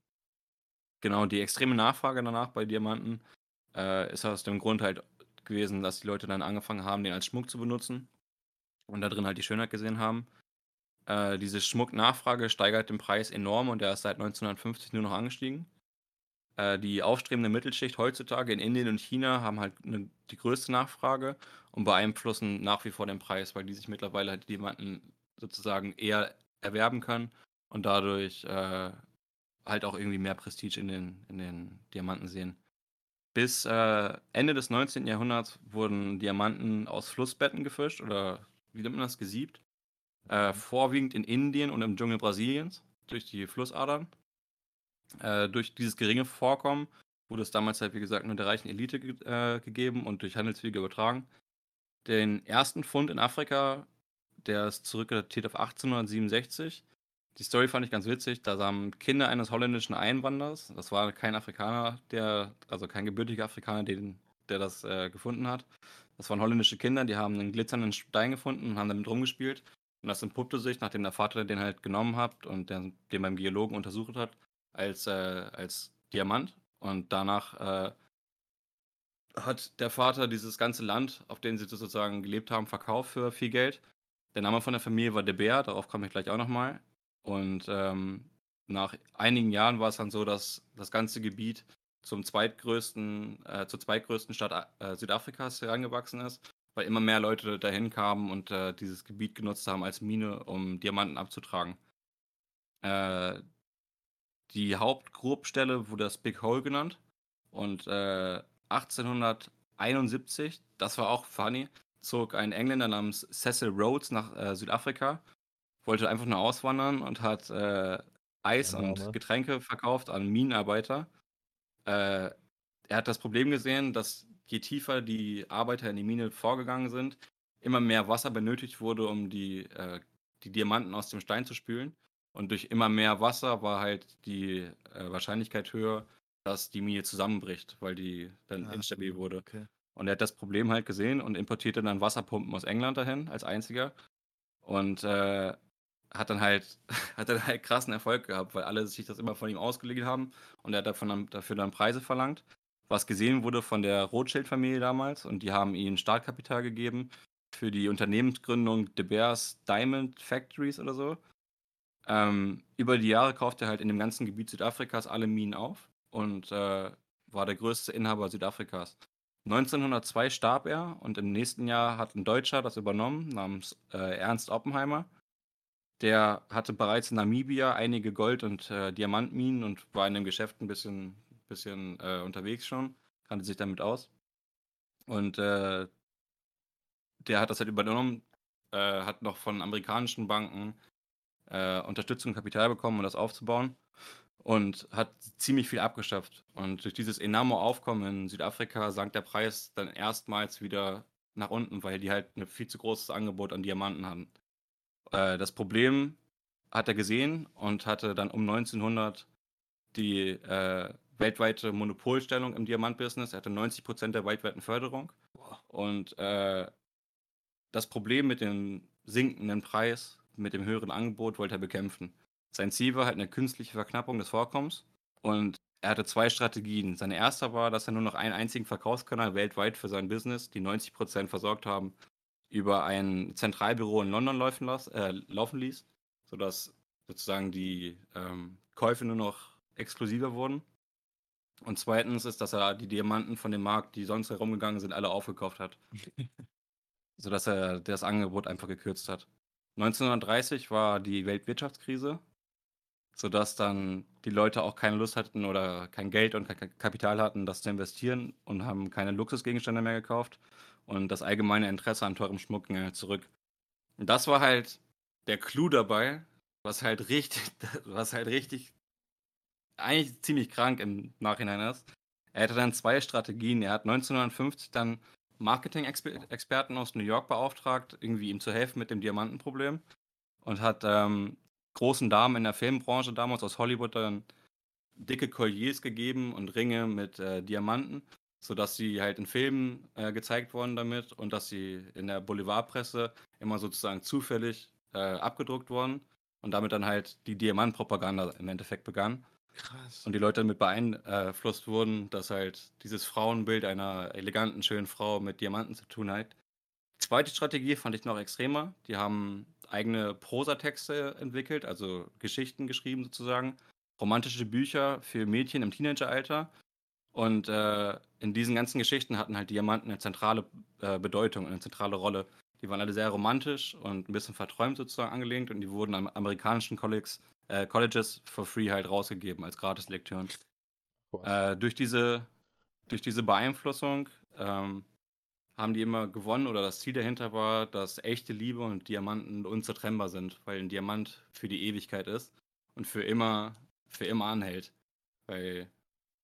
genau, die extreme Nachfrage danach bei Diamanten äh, ist aus dem Grund halt gewesen, dass die Leute dann angefangen haben, den als Schmuck zu benutzen und da drin halt die Schönheit gesehen haben. Äh, diese Schmucknachfrage steigert den Preis enorm und der ist seit 1950 nur noch angestiegen. Äh, die aufstrebende Mittelschicht heutzutage in Indien und China haben halt ne, die größte Nachfrage und beeinflussen nach wie vor den Preis, weil die sich mittlerweile halt die Diamanten sozusagen eher erwerben können und dadurch äh, halt auch irgendwie mehr Prestige in den, in den Diamanten sehen. Bis äh, Ende des 19. Jahrhunderts wurden Diamanten aus Flussbetten gefischt oder wie nennt man das, gesiebt. Äh, vorwiegend in Indien und im Dschungel Brasiliens durch die Flussadern. Äh, durch dieses geringe Vorkommen wurde es damals halt, wie gesagt, nur der reichen Elite ge äh, gegeben und durch Handelswege übertragen. Den ersten Fund in Afrika, der ist zurückdatiert auf 1867. Die Story fand ich ganz witzig. Da haben Kinder eines holländischen Einwanderers, das war kein Afrikaner, der, also kein gebürtiger Afrikaner, den, der das äh, gefunden hat. Das waren holländische Kinder, die haben einen glitzernden Stein gefunden und haben damit rumgespielt. Und das entpuppte sich, nachdem der Vater den halt genommen hat und den beim Geologen untersucht hat, als, äh, als Diamant. Und danach äh, hat der Vater dieses ganze Land, auf dem sie sozusagen gelebt haben, verkauft für viel Geld. Der Name von der Familie war De Beer, darauf komme ich gleich auch nochmal. Und ähm, nach einigen Jahren war es dann so, dass das ganze Gebiet zum zweitgrößten, äh, zur zweitgrößten Stadt äh, Südafrikas herangewachsen ist, weil immer mehr Leute dahin kamen und äh, dieses Gebiet genutzt haben als Mine, um Diamanten abzutragen. Die Hauptgrubstelle wurde das Big Hole genannt und äh, 1871, das war auch funny, zog ein Engländer namens Cecil Rhodes nach äh, Südafrika, wollte einfach nur auswandern und hat äh, Eis Der und. Getränke verkauft an Minenarbeiter. Äh, er hat das Problem gesehen, dass je tiefer die Arbeiter in die Mine vorgegangen sind, immer mehr Wasser benötigt wurde, um die, äh, die Diamanten aus dem Stein zu spülen. Und durch immer mehr Wasser war halt die äh, Wahrscheinlichkeit höher, dass die Mine zusammenbricht, weil die dann Ah, instabil wurde. Okay. Und er hat das Problem halt gesehen und importierte dann Wasserpumpen aus England dahin als einziger. Und äh, hat dann halt *laughs* hat dann halt krassen Erfolg gehabt, weil alle sich das immer von ihm ausgeliehen haben und er hat davon dafür dann Preise verlangt, was gesehen wurde von der Rothschild-Familie damals und die haben ihm Startkapital gegeben für die Unternehmensgründung De Beers Diamond Factories oder so. Ähm, über die Jahre kaufte er halt in dem ganzen Gebiet Südafrikas alle Minen auf und äh, war der größte Inhaber Südafrikas. 1902 starb er und im nächsten Jahr hat ein Deutscher das übernommen, namens äh, Ernst Oppenheimer. Der hatte bereits in Namibia einige Gold- und äh, Diamantminen und war in dem Geschäft ein bisschen, bisschen äh, unterwegs schon, kannte sich damit aus. Und äh, der hat das halt übernommen, äh, hat noch von amerikanischen Banken äh, Unterstützung und Kapital bekommen, um das aufzubauen und hat ziemlich viel abgeschafft. Und durch dieses enorme Aufkommen in Südafrika sank der Preis dann erstmals wieder nach unten, weil die halt ein viel zu großes Angebot an Diamanten hatten. Äh, das Problem hat er gesehen und hatte dann um 1900 die äh, weltweite Monopolstellung im Diamantbusiness. Er hatte 90 Prozent der weltweiten Förderung. Und äh, das Problem mit dem sinkenden Preis, mit dem höheren Angebot, wollte er bekämpfen. Sein Ziel war halt eine künstliche Verknappung des Vorkommens. Und er hatte zwei Strategien. Seine erste war, dass er nur noch einen einzigen Verkaufskanal weltweit für sein Business, die 90 Prozent versorgt haben, über ein Zentralbüro in London laufen, las, äh, laufen ließ, sodass sozusagen die ähm, Käufe nur noch exklusiver wurden. Und zweitens ist, dass er die Diamanten von dem Markt, die sonst herumgegangen sind, alle aufgekauft hat. *laughs* sodass er das Angebot einfach gekürzt hat. 1930 war die Weltwirtschaftskrise, sodass dann die Leute auch keine Lust hatten oder kein Geld und kein Kapital hatten, das zu investieren und haben keine Luxusgegenstände mehr gekauft. Und das allgemeine Interesse an teurem Schmuck ging halt zurück. Und das war halt der Clou dabei, was halt richtig, *laughs* was halt richtig, eigentlich ziemlich krank im Nachhinein ist. Er hatte dann zwei Strategien. Er hat 1950 dann Marketing-Experten aus New York beauftragt, irgendwie ihm zu helfen mit dem Diamantenproblem. Und hat ähm, großen Damen in der Filmbranche damals aus Hollywood dann dicke Colliers gegeben und Ringe mit äh, Diamanten, sodass sie halt in Filmen äh, gezeigt wurden damit und dass sie in der Boulevardpresse immer sozusagen zufällig äh, abgedruckt wurden und damit dann halt die Diamantpropaganda im Endeffekt begann. Krass. Und die Leute damit beeinflusst wurden, dass halt dieses Frauenbild einer eleganten, schönen Frau mit Diamanten zu tun hat. Die zweite Strategie fand ich noch extremer. Die haben eigene Prosatexte entwickelt, also Geschichten geschrieben sozusagen, romantische Bücher für Mädchen im Teenageralter. Und äh, in diesen ganzen Geschichten hatten halt Diamanten eine zentrale äh, Bedeutung, eine zentrale Rolle. Die waren alle sehr romantisch und ein bisschen verträumt sozusagen angelegt und die wurden an amerikanischen Colleges äh, Colleges for free halt rausgegeben als Gratislektüren. Äh, durch, diese, durch diese Beeinflussung ähm, haben die immer gewonnen oder das Ziel dahinter war, dass echte Liebe und Diamanten unzertrennbar sind, weil ein Diamant für die Ewigkeit ist und für immer, für immer anhält, weil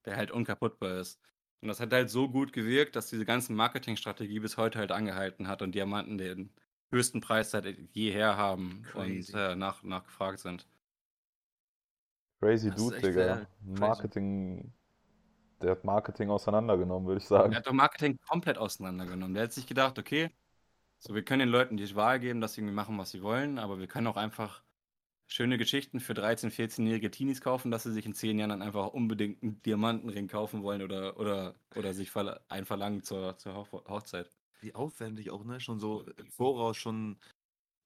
der halt unkaputtbar ist. Und das hat halt so gut gewirkt, dass diese ganze Marketingstrategie bis heute halt angehalten hat und Diamanten den höchsten Preis seit jeher haben Crazy. und äh, nach, nachgefragt sind. Crazy Das Dude, Digga. crazy. Marketing, der hat Marketing auseinandergenommen, würde ich Er sagen. hat doch Marketing komplett auseinandergenommen. Der hat sich gedacht, okay, so wir können den Leuten die Wahl geben, dass sie irgendwie machen, was sie wollen, aber wir können auch einfach schöne Geschichten für 13-, 14-jährige Teenies kaufen, dass sie sich in 10 Jahren dann einfach unbedingt einen Diamantenring kaufen wollen oder, oder, oder sich verla- einen verlangen zur, zur Hoch Hochzeit. Wie aufwendig auch, ne? Schon so im Voraus schon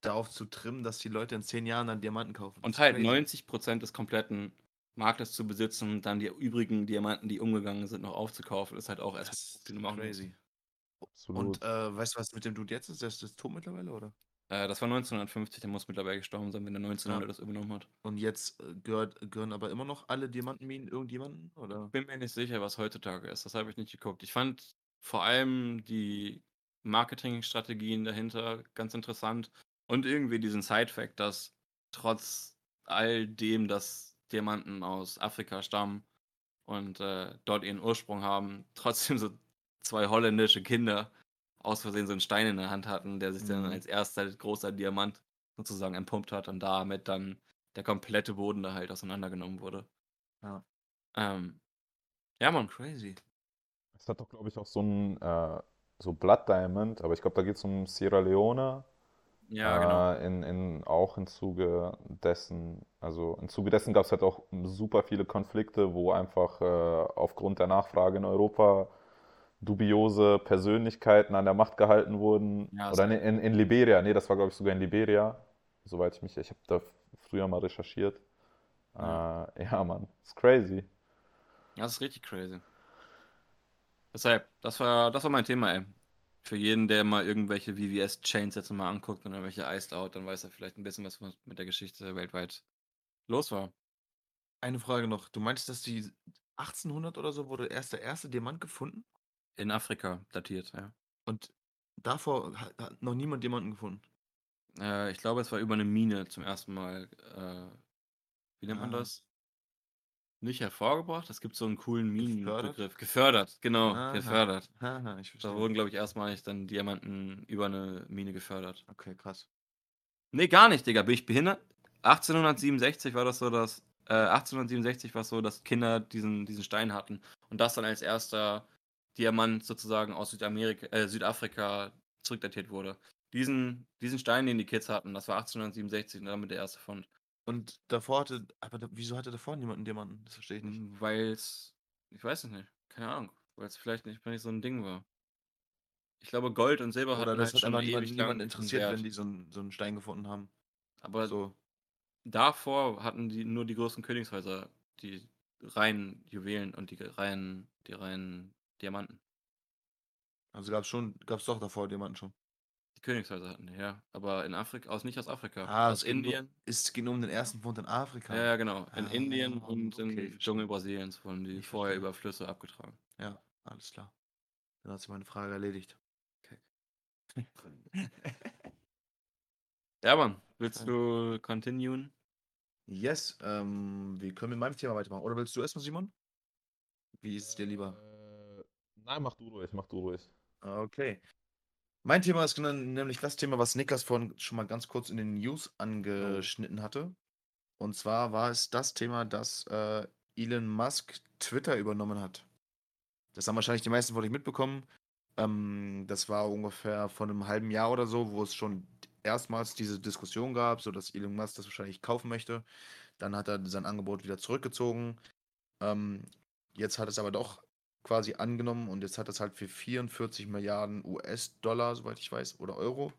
darauf zu trimmen, dass die Leute in zehn Jahren dann Diamanten kaufen. Und halt crazy. 90% des kompletten Marktes zu besitzen und dann die übrigen Diamanten, die umgegangen sind, noch aufzukaufen, ist halt auch musst. crazy. Absolut. Und äh, weißt du, was mit dem Dude jetzt ist? Der ist, der ist tot mittlerweile, oder? Äh, das war 1950, der muss mittlerweile gestorben sein, wenn der 1900 das übernommen hat. Und jetzt äh, gehört, gehören aber immer noch alle Diamantenminen irgendjemanden? Oder? bin mir nicht sicher, was heutzutage ist. Das habe ich nicht geguckt. Ich fand vor allem die Marketingstrategien dahinter ganz interessant und irgendwie diesen Side-Fact, dass trotz all dem, dass Diamanten aus Afrika stammen und äh, dort ihren Ursprung haben, trotzdem so zwei holländische Kinder aus Versehen so einen Stein in der Hand hatten, der sich dann Mhm. als erster großer Diamant sozusagen entpumpt hat und damit dann der komplette Boden da halt auseinandergenommen wurde. Ja. Ähm, Ja, Mann, crazy. Es hat doch, glaube ich, auch so ein äh, so Blood Diamond, aber ich glaube, da geht es um Sierra Leone. Ja, genau. Äh, in, in, auch im Zuge dessen, also im Zuge dessen gab es halt auch super viele Konflikte, wo einfach äh, aufgrund der Nachfrage in Europa dubiose Persönlichkeiten an der Macht gehalten wurden. Ja, Oder in, in, in Liberia, nee, das war glaube ich sogar in Liberia, soweit ich mich, ich habe da früher mal recherchiert. Ja. Äh, ja, Mann, ist crazy. Ja, das ist richtig crazy. Deshalb, das war, das war mein Thema, ey. Für jeden, der mal irgendwelche VVS-Chains jetzt mal anguckt und irgendwelche Iced Out, dann weiß er vielleicht ein bisschen, was mit der Geschichte weltweit los war. Eine Frage noch. Du meinst, dass die 1800 oder so wurde erst der erste Diamant gefunden? In Afrika datiert, ja. Und davor hat, hat noch niemand Diamanten gefunden? Äh, ich glaube, es war über eine Mine zum ersten Mal. Äh, wie nennt man Ah. das? Nicht hervorgebracht, es gibt so einen coolen? Minenbegriff. Gefördert, genau, *laughs* Aha. gefördert. Haha, ich Da wurden, glaube ich, erstmalig dann Diamanten über eine Mine gefördert. Okay, krass. Nee, gar nicht, Digga. Bin ich behindert? 1867 war das so, dass. Äh, 1867 war es so, dass Kinder diesen, diesen Stein hatten. Und das dann als erster Diamant sozusagen aus Südamerika, äh, Südafrika zurückdatiert wurde. Diesen, diesen Stein, den die Kids hatten, das war 1867 und damit der erste Fund. Und davor hatte, aber da, wieso hatte davor niemand einen Diamanten? Das verstehe ich nicht. Weil es. Ich weiß es nicht. Keine Ahnung. Weil es vielleicht nicht, nicht so ein Ding war. Ich glaube, Gold und Silber Oder hatten das halt hat schon ewig niemand interessiert, Wert. wenn die so einen, so einen Stein gefunden haben. Aber So. davor hatten die nur die großen Königshäuser die reinen Juwelen und die reinen, die reinen Diamanten. Also gab es schon, gab es doch davor Diamanten schon. Königshäuser hatten ja. Aber in Afrika, aus nicht aus Afrika. Ah, aus es Indien. Es ging um den ersten Fund in Afrika. Ja, genau. In Ah, Indien und im okay, verstehe. Dschungel Brasiliens wurden die Ich vorher verstehe. über Flüsse abgetragen. Ja, alles klar. Dann hat sich meine Frage erledigt. *laughs* Ja, Mann. Willst du continuen? yes, ähm, wir können mit meinem Thema weitermachen. Oder willst du erstmal, Simon? Wie ist es dir lieber? Äh, nein, mach du ruhig, mach du ruhig. Okay. Mein Thema ist nämlich das Thema, was Niklas vorhin schon mal ganz kurz in den News angeschnitten hatte. Und zwar war es das Thema, dass äh, Elon Musk Twitter übernommen hat. Das haben wahrscheinlich die meisten von euch mitbekommen. Ähm, das war ungefähr vor einem halben Jahr oder so, wo es schon erstmals diese Diskussion gab, so dass Elon Musk das wahrscheinlich kaufen möchte. Dann hat er sein Angebot wieder zurückgezogen. Ähm, jetzt hat es aber doch quasi angenommen und jetzt hat es halt für 44 Milliarden US-Dollar, soweit ich weiß, oder Euro.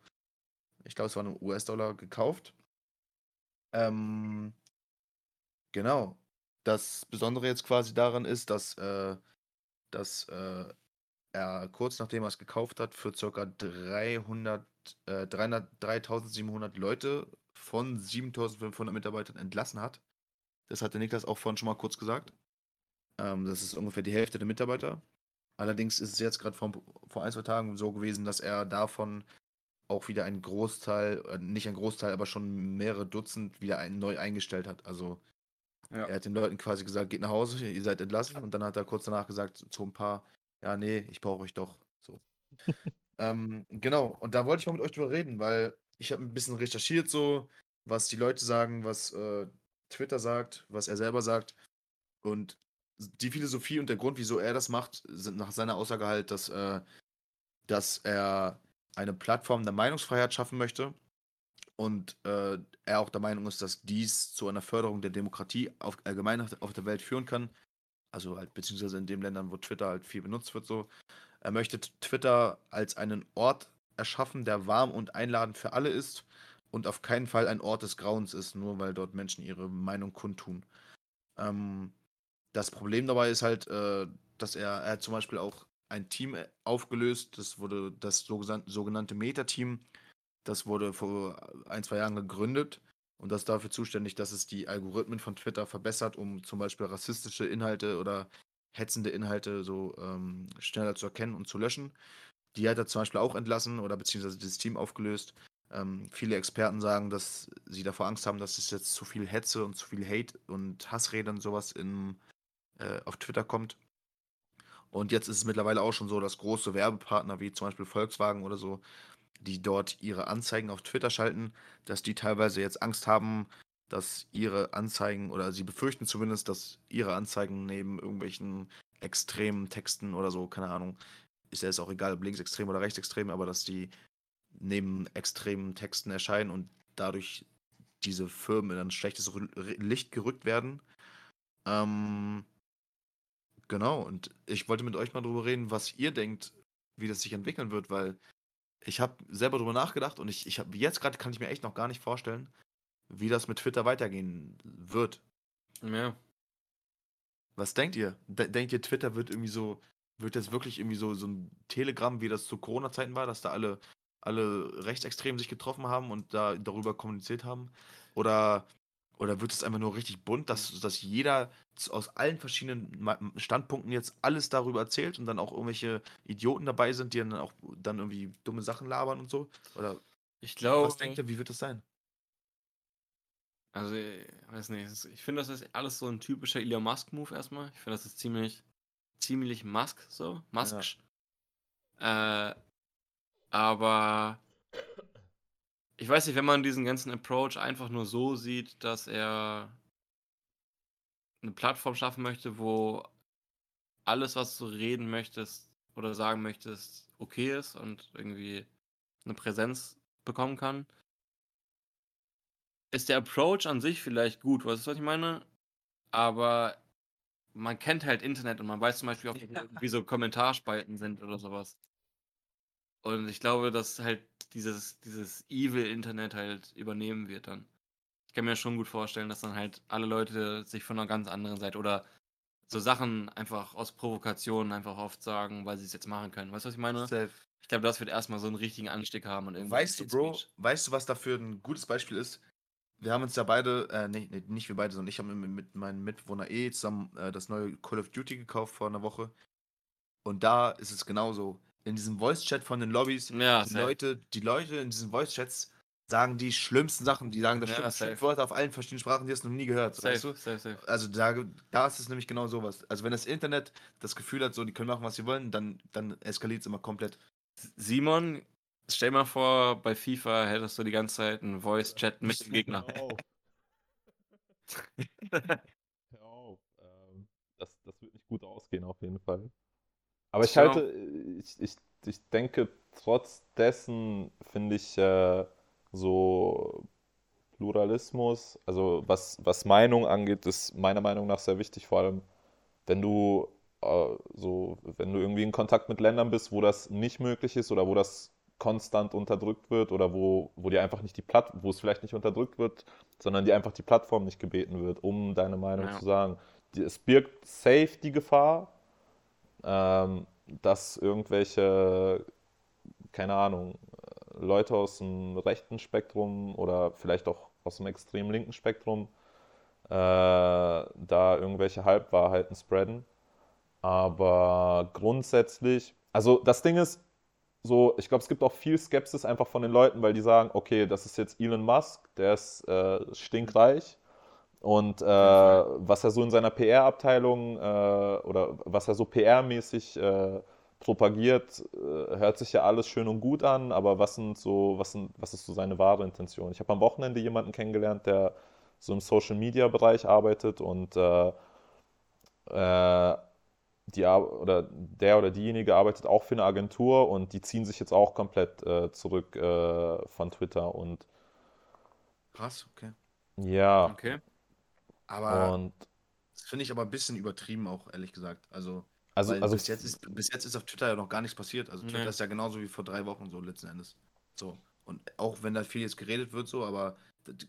Ich glaube, es waren US-Dollar gekauft. Ähm, genau. Das Besondere jetzt quasi daran ist, dass, äh, dass äh, er kurz nachdem er es gekauft hat, für ca. 300, äh, 300, 3700 Leute von 7500 Mitarbeitern entlassen hat. Das hatte Niklas auch vorhin schon mal kurz gesagt. Ähm, das ist ungefähr die Hälfte der Mitarbeiter. Allerdings ist es jetzt gerade vor, vor ein, zwei Tagen so gewesen, dass er davon auch wieder einen Großteil, äh, nicht ein Großteil, aber schon mehrere Dutzend wieder ein, neu eingestellt hat. Also Ja. er hat den Leuten quasi gesagt, geht nach Hause, *laughs* ihr seid entlassen. Und dann hat er kurz danach gesagt zu ein paar, ja, nee, ich brauche euch doch. So. *laughs* ähm, genau, und da wollte ich mal mit euch drüber reden, weil ich habe ein bisschen recherchiert, so, was die Leute sagen, was äh, Twitter sagt, was er selber sagt. Und die Philosophie und der Grund, wieso er das macht, sind nach seiner Aussage halt, dass, äh, dass er eine Plattform der Meinungsfreiheit schaffen möchte und äh, er auch der Meinung ist, dass dies zu einer Förderung der Demokratie auf, allgemein auf- der Welt führen kann. Also halt beziehungsweise in den Ländern, wo Twitter halt viel benutzt wird, so. Er möchte Twitter als einen Ort erschaffen, der warm und einladend für alle ist und auf keinen Fall ein Ort des Grauens ist, nur weil dort Menschen ihre Meinung kundtun. Ähm, das Problem dabei ist halt, äh, dass er, er hat zum Beispiel auch ein Team äh, aufgelöst, das wurde das sogenannte Meta-Team, das wurde vor ein, zwei Jahren gegründet und das ist dafür zuständig, dass es die Algorithmen von Twitter verbessert, um zum Beispiel rassistische Inhalte oder hetzende Inhalte so ähm, schneller zu erkennen und zu löschen. Die hat er zum Beispiel auch entlassen oder beziehungsweise dieses Team aufgelöst. Ähm, viele Experten sagen, dass sie davor Angst haben, dass es jetzt zu viel Hetze und zu viel Hate und Hassrede und sowas in, äh, auf Twitter kommt. Und jetzt ist es mittlerweile auch schon so, dass große Werbepartner wie zum Beispiel Volkswagen oder so, die dort ihre Anzeigen auf Twitter schalten, dass die teilweise jetzt Angst haben, dass ihre Anzeigen oder sie befürchten zumindest, dass ihre Anzeigen neben irgendwelchen extremen Texten oder so, keine Ahnung, ist ja jetzt auch egal, ob linksextrem oder rechtsextrem, aber dass die neben extremen Texten erscheinen und dadurch diese Firmen in ein schlechtes Licht gerückt werden. Ähm, genau, und ich wollte mit euch mal drüber reden, was ihr denkt, wie das sich entwickeln wird, weil ich habe selber drüber nachgedacht und ich, ich habe jetzt gerade kann ich mir echt noch gar nicht vorstellen, wie das mit Twitter weitergehen wird. Ja. Was denkt ihr? denkt ihr, Twitter wird irgendwie so, wird jetzt wirklich irgendwie so, so ein Telegram, wie das zu Corona-Zeiten war, dass da alle, alle Rechtsextremen sich getroffen haben und da darüber kommuniziert haben? Oder, oder wird es einfach nur richtig bunt, dass, dass jeder aus allen verschiedenen Standpunkten jetzt alles darüber erzählt und dann auch irgendwelche Idioten dabei sind, die dann auch dann irgendwie dumme Sachen labern und so? Oder ich glaube. Was denkt ihr, wie wird das sein? Also, ich weiß nicht, ich finde, das ist alles so ein typischer Elon Musk-Move erstmal. Ich finde, das ist ziemlich, ziemlich Musk so, Musk. Ja. Äh, aber ich weiß nicht, wenn man diesen ganzen Approach einfach nur so sieht, dass er eine Plattform schaffen möchte, wo alles, was du reden möchtest oder sagen möchtest, okay ist und irgendwie eine Präsenz bekommen kann, ist der Approach an sich vielleicht gut, weißt du, was ich meine? Aber man kennt halt Internet und man weiß zum Beispiel auch, wie so Kommentarspalten sind oder sowas. Und ich glaube, dass halt dieses, dieses Evil-Internet halt übernehmen wird dann. Ich kann mir schon gut vorstellen, dass dann halt alle Leute sich von einer ganz anderen Seite oder so Sachen einfach aus Provokationen einfach oft sagen, weil sie es jetzt machen können. Weißt du, was ich meine? Safe. Ich glaube, das wird erstmal so einen richtigen Anstieg haben und irgendwie. Weißt du, Bro, Speech. weißt du, was dafür ein gutes Beispiel ist? Wir haben uns ja beide, äh, nee, nee, nicht wir beide, sondern ich habe mit, meinem Mitbewohner E zusammen äh, das neue Call of Duty gekauft vor einer Woche. Und da ist es genauso. In diesem Voice-Chat von den Lobbys, ja, die, Leute, die Leute in diesen Voice-Chats sagen die schlimmsten Sachen. Die sagen das ja, schlimmste Wort auf allen verschiedenen Sprachen, die hast du noch nie gehört. Safe, weißt du? safe, safe. Also da, da ist es nämlich genau sowas. Also wenn das Internet das Gefühl hat, so die können machen, was sie wollen, dann, dann eskaliert es immer komplett. Simon Stell mal vor, bei FIFA hättest du die ganze Zeit einen Voice-Chat mit dem Gegner. Hör auf. *laughs* Hör auf. Ähm, das, das wird nicht gut ausgehen, auf jeden Fall. Aber ich halte, ich, ich, ich denke, trotz dessen finde ich äh, so Pluralismus, also was, was Meinung angeht, ist meiner Meinung nach sehr wichtig, vor allem wenn du äh, so, wenn du irgendwie in Kontakt mit Ländern bist, wo das nicht möglich ist oder wo das konstant unterdrückt wird oder wo, wo dir einfach nicht die Platt, wo es vielleicht nicht unterdrückt wird, sondern dir einfach die Plattform nicht gebeten wird, um deine Meinung ja. zu sagen. Die, es birgt safe die Gefahr, ähm, dass irgendwelche, keine Ahnung, Leute aus dem rechten Spektrum oder vielleicht auch aus dem extrem linken Spektrum äh, da irgendwelche Halbwahrheiten spreaden. Aber grundsätzlich, also das Ding ist, so, ich glaube, es gibt auch viel Skepsis einfach von den Leuten, weil die sagen, okay, das ist jetzt Elon Musk, der ist äh, stinkreich. Und äh, was er so in seiner PR-Abteilung äh, oder was er so PR-mäßig äh, propagiert, äh, hört sich ja alles schön und gut an, aber was sind so, was, sind, was ist so seine wahre Intention? Ich habe am Wochenende jemanden kennengelernt, der so im Social Media Bereich arbeitet und äh, äh, die, oder der oder diejenige arbeitet auch für eine Agentur und die ziehen sich jetzt auch komplett äh, zurück äh, von Twitter und krass, okay. Ja. Okay. Aber und, das finde ich aber ein bisschen übertrieben auch, ehrlich gesagt. Also, also, also bis, jetzt ist, bis jetzt ist auf Twitter ja noch gar nichts passiert. Also Twitter nee. ist ja genauso wie vor drei Wochen so letzten Endes. So. Und auch wenn da viel jetzt geredet wird, so, aber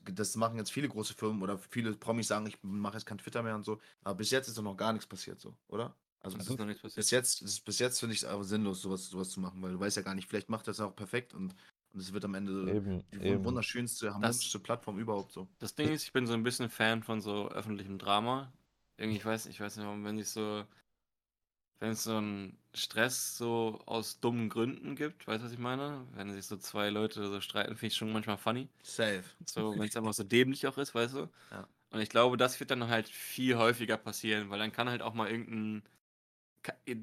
das machen jetzt viele große Firmen oder viele Promis sagen, ich mache jetzt kein Twitter mehr und so. Aber bis jetzt ist doch noch gar nichts passiert, so, oder? Also das ist noch nichts passiert. Bis jetzt, bis jetzt finde ich es aber sinnlos, sowas, sowas zu machen, weil du weißt ja gar nicht, vielleicht macht das auch perfekt und, und es wird am Ende eben, die eben. wunderschönste, harmonischste das, Plattform überhaupt so. Das Ding ist, ich bin so ein bisschen Fan von so öffentlichem Drama. Irgendwie, ich weiß, ich weiß nicht, wenn sich so, wenn es so einen Stress so aus dummen Gründen gibt, weißt du, was ich meine? Wenn sich so zwei Leute so streiten, finde ich schon manchmal funny. Safe. So, wenn es einfach so dämlich auch ist, weißt du? Ja. Und ich glaube, das wird dann halt viel häufiger passieren, weil dann kann halt auch mal irgendein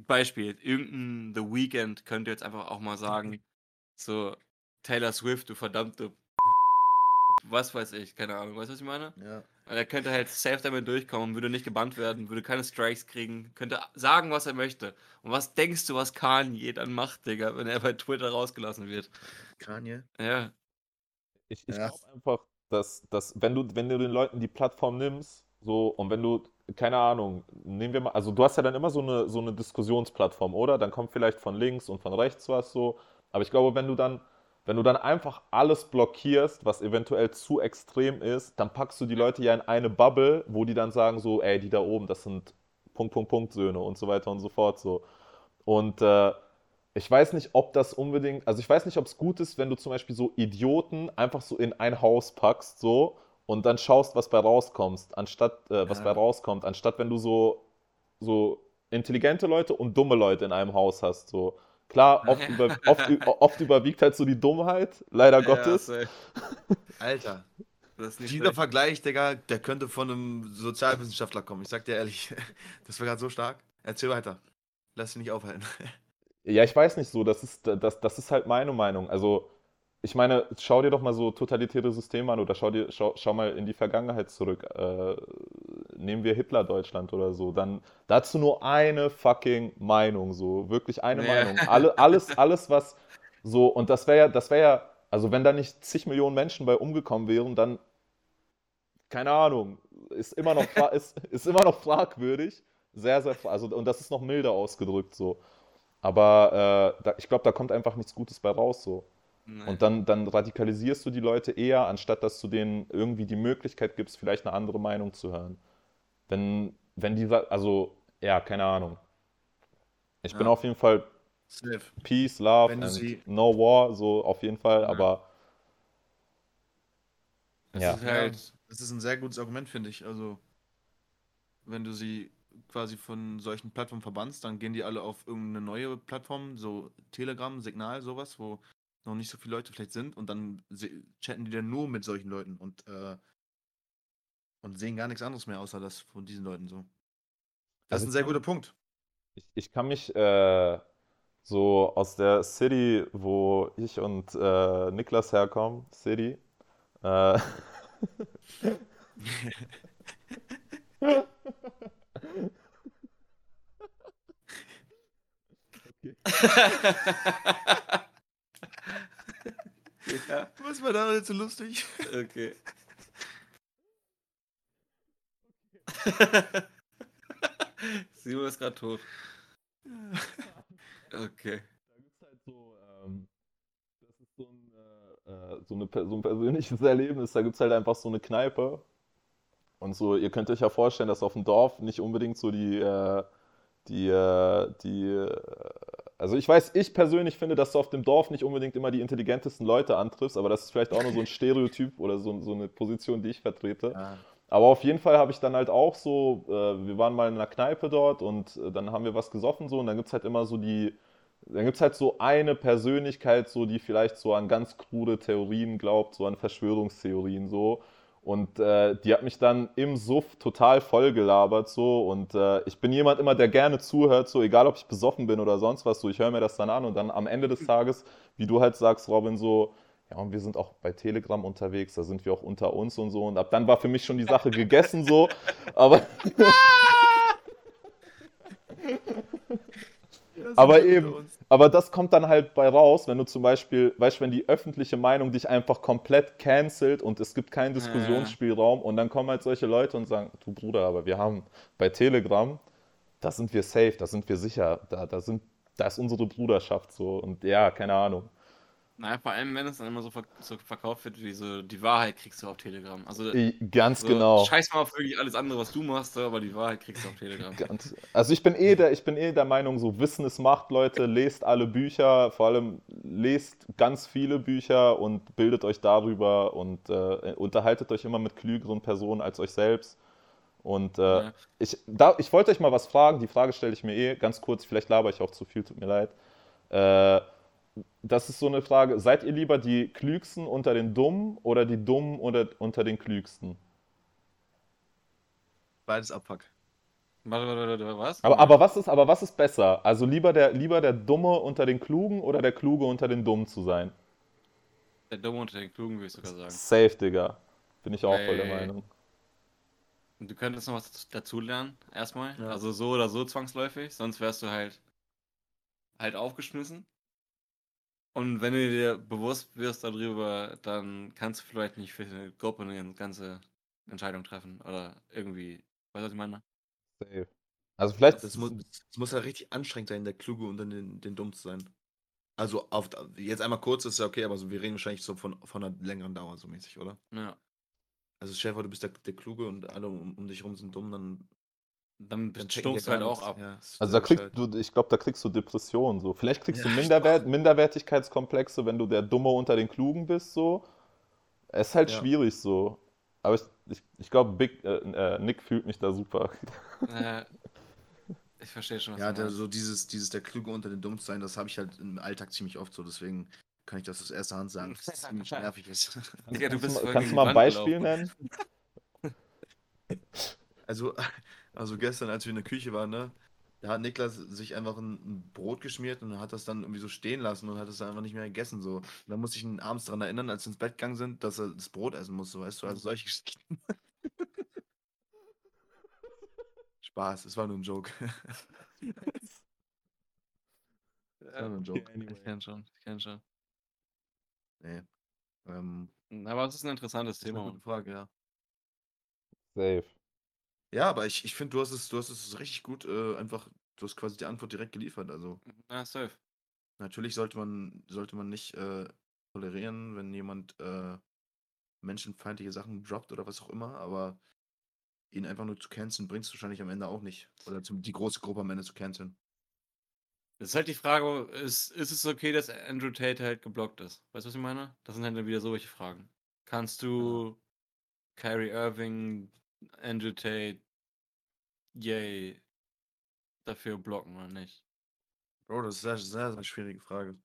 Beispiel, irgendein The Weeknd könnte jetzt einfach auch mal sagen, so, Taylor Swift, du verdammte *laughs* was weiß ich, keine Ahnung. Weißt du, was ich meine? Ja. Und er könnte halt safe damit durchkommen, würde nicht gebannt werden, würde keine Strikes kriegen, könnte sagen, was er möchte. Und was denkst du, was Kanye dann macht, Digga, wenn er bei Twitter rausgelassen wird? Kanye. Ja. Ich, ich Ja. glaube einfach, dass, dass wenn du, wenn du den Leuten die Plattform nimmst, so, und wenn du, keine Ahnung, nehmen wir mal, also du hast ja dann immer so eine, so eine Diskussionsplattform, oder? Dann kommt vielleicht von links und von rechts was so. Aber ich glaube, wenn du dann, wenn du dann einfach alles blockierst, was eventuell zu extrem ist, dann packst du die Leute ja in eine Bubble, wo die dann sagen so, ey, die da oben, das sind Punkt, Punkt, Punkt Söhne und so weiter und so fort so. Und äh, ich weiß nicht, ob das unbedingt, also ich weiß nicht, ob es gut ist, wenn du zum Beispiel so Idioten einfach so in ein Haus packst, so, und dann schaust, was bei rauskommst, anstatt, äh, was Ja. bei rauskommt, anstatt wenn du so, so intelligente Leute und dumme Leute in einem Haus hast, so. Klar, *laughs* oft, Ja. über, oft, oft überwiegt halt so die Dummheit, leider Gottes. safe. Alter. Das ist nicht Dieser schlecht. Vergleich, Digga, der könnte von einem Sozialwissenschaftler kommen. Ich sag dir ehrlich, *laughs* das war gerade so stark. Erzähl weiter. Lass dich nicht aufhalten. *laughs* Ja, ich weiß nicht so, das ist, das, das ist halt meine Meinung. Also, ich meine, schau dir doch mal so totalitäre Systeme an oder schau dir, schau, schau mal in die Vergangenheit zurück. Äh, nehmen wir Hitler-Deutschland oder so, dann dazu nur eine fucking Meinung, so, wirklich eine Ja. Meinung. Alle, alles, alles, was so, und das wäre ja, das wäre ja, also wenn da nicht zig Millionen Menschen bei umgekommen wären, dann, keine Ahnung, ist immer noch, ist, ist immer noch fragwürdig. Sehr, sehr, also, und das ist noch milder ausgedrückt, so. Aber äh, da, ich glaube, da kommt einfach nichts Gutes bei raus so. Und dann, dann radikalisierst du die Leute eher, anstatt dass du denen irgendwie die Möglichkeit gibst, vielleicht eine andere Meinung zu hören. Wenn, wenn die, sa- also, ja, keine Ahnung. Ich bin Ja. auf jeden Fall Safe. Peace, Love and sie- No War, so auf jeden Fall, Ja. aber Das ja. ist halt, Das ist ein sehr gutes Argument, finde ich. Also, wenn du sie quasi von solchen Plattformen verbannst, dann gehen die alle auf irgendeine neue Plattform, so Telegram, Signal, sowas, wo noch nicht so viele Leute vielleicht sind und dann chatten die dann nur mit solchen Leuten und, äh, und sehen gar nichts anderes mehr außer das von diesen Leuten so. Das Also ist ein sehr ich- guter Punkt. Ich, ich kann mich äh, so aus der City, wo ich und äh, Niklas herkommen, City, äh, *laughs* *laughs* ja, Was war da jetzt so lustig? okay. *laughs* Simon ist gerade tot. Okay. Da gibt es halt so, ähm, das ist so ein, äh, äh, so, eine, so ein persönliches *laughs* Erlebnis. Da gibt es halt einfach so eine Kneipe. Und so, ihr könnt euch ja vorstellen, dass auf dem Dorf nicht unbedingt so die, äh, die, äh, die, äh, also ich weiß, ich persönlich finde, dass du auf dem Dorf nicht unbedingt immer die intelligentesten Leute antriffst, aber das ist vielleicht auch nur so ein *laughs* Stereotyp oder so, so eine Position, die ich vertrete. Ja. Aber auf jeden Fall habe ich dann halt auch so, äh, wir waren mal in einer Kneipe dort und äh, dann haben wir was gesoffen so und dann gibt es halt immer so die, dann gibt es halt so eine Persönlichkeit so, die vielleicht so an ganz krude Theorien glaubt, so an Verschwörungstheorien so. Und äh, die hat mich dann im Suff total voll gelabert so und äh, ich bin jemand immer, der gerne zuhört, so egal ob ich besoffen bin oder sonst was, so ich höre mir das dann an und dann am Ende des Tages, wie du halt sagst, Robin, so, ja, und wir sind auch bei Telegram unterwegs, da sind wir auch unter uns und so. Und ab dann war für mich schon die Sache gegessen so. Aber, *laughs* *laughs* aber eben, aber das kommt dann halt bei raus, wenn du zum Beispiel, weißt du, wenn die öffentliche Meinung dich einfach komplett cancelt und es gibt keinen Diskussionsspielraum und dann kommen halt solche Leute und sagen, du Bruder, aber wir haben bei Telegram, da sind wir safe, da sind wir sicher, da, da sind, da ist unsere Bruderschaft so und ja, keine Ahnung. Naja, vor allem, wenn es dann immer so, verk so verkauft wird, wie so, die Wahrheit kriegst du auf Telegram. Also, Ganz so, genau. scheiß mal auf wirklich alles andere, was du machst, aber die Wahrheit kriegst du auf Telegram. *laughs* Ganz, also ich bin eh der, ich bin eh der Meinung, so Wissen ist Macht, Leute, lest alle Bücher, vor allem lest ganz viele Bücher und bildet euch darüber und äh, unterhaltet euch immer mit klügeren Personen als euch selbst. Und äh, Ja. ich, da, ich wollte euch mal was fragen, die Frage stelle ich mir eh ganz kurz, vielleicht laber ich auch zu viel, tut mir leid. Äh, das ist so eine Frage, seid ihr lieber die Klügsten unter den Dummen oder die Dummen unter, unter den Klügsten? Beides Abfuck. Warte, warte, warte, warte, was? Aber, aber, was ist, aber was ist besser? Also lieber der, lieber der Dumme unter den Klugen oder der Kluge unter den Dummen zu sein? Der Dumme unter den Klugen, würde ich sogar sagen. Safe, Digga. Bin ich auch voll der. Meinung. Und du könntest noch was dazulernen, erstmal. Ja. Also so oder so zwangsläufig, sonst wärst du halt halt aufgeschmissen. Und wenn du dir bewusst wirst darüber, dann kannst du vielleicht nicht für eine Gruppe eine ganze Entscheidung treffen. Oder irgendwie, weißt du, was ich meine? Safe. Also vielleicht. Das muss, das muss ja richtig anstrengend sein, der Kluge und dann den, den Dumm zu sein. Also auf, jetzt einmal kurz ist ja okay, aber so, wir reden wahrscheinlich so von, von einer längeren Dauer so mäßig, oder? Ja. Also vor, du bist der, der Kluge und alle um, um dich rum sind dumm, dann, Dann stumpfst du halt auch ab. Ja, ist Also da kriegst du, ich glaube, da kriegst du Depressionen so. Vielleicht kriegst du Ja, Minderwert, Minderwertigkeitskomplexe, wenn du der Dumme unter den Klugen bist, so. Es ist halt Ja. schwierig so. Aber ich, ich, ich glaube, Big, äh, äh, Nick fühlt mich da super. *laughs* Äh, ich verstehe schon, was Ja, du der, so dieses, dieses der Kluge unter den Dumm zu sein, das habe ich halt im Alltag ziemlich oft so, deswegen kann ich das aus erster Hand sagen, dass es *laughs* ziemlich nervig ist. *laughs* Digga, du Kannst bist du kannst du mal ein Beispiel gelaufen. nennen? Also, also gestern, als wir in der Küche waren, ne, da hat Niklas sich einfach ein, ein Brot geschmiert und hat das dann irgendwie so stehen lassen und hat es dann einfach nicht mehr gegessen. So. Und dann musste ich ihn abends daran erinnern, als wir ins Bett gegangen sind, dass er das Brot essen musste, weißt du, also solche Geschichten. *laughs* Spaß, es war nur ein Joke. *laughs* Es war nur ein Joke. Ich kenn schon, ich kenn schon. Nee. Ähm, Aber es ist ein interessantes Thema. gute Frage, ja. Safe. Ja, aber ich, ich finde, du hast es, du hast es richtig gut, äh, einfach, du hast quasi die Antwort direkt geliefert. Also Ja, safe. natürlich sollte man, sollte man nicht äh, tolerieren, wenn jemand äh, menschenfeindliche Sachen droppt oder was auch immer, aber ihn einfach nur zu canceln, bringt es wahrscheinlich am Ende auch nicht. Oder zum, die große Gruppe am Ende zu canceln. Das ist halt die Frage, ist, ist es okay, dass Andrew Tate halt geblockt ist? Weißt du, was ich meine? Das sind halt dann wieder solche Fragen. Kannst du Kyrie Irving, Andrew Tate, yay, dafür blocken oder nicht? Bro, das ist eine sehr, sehr, schwierige Frage.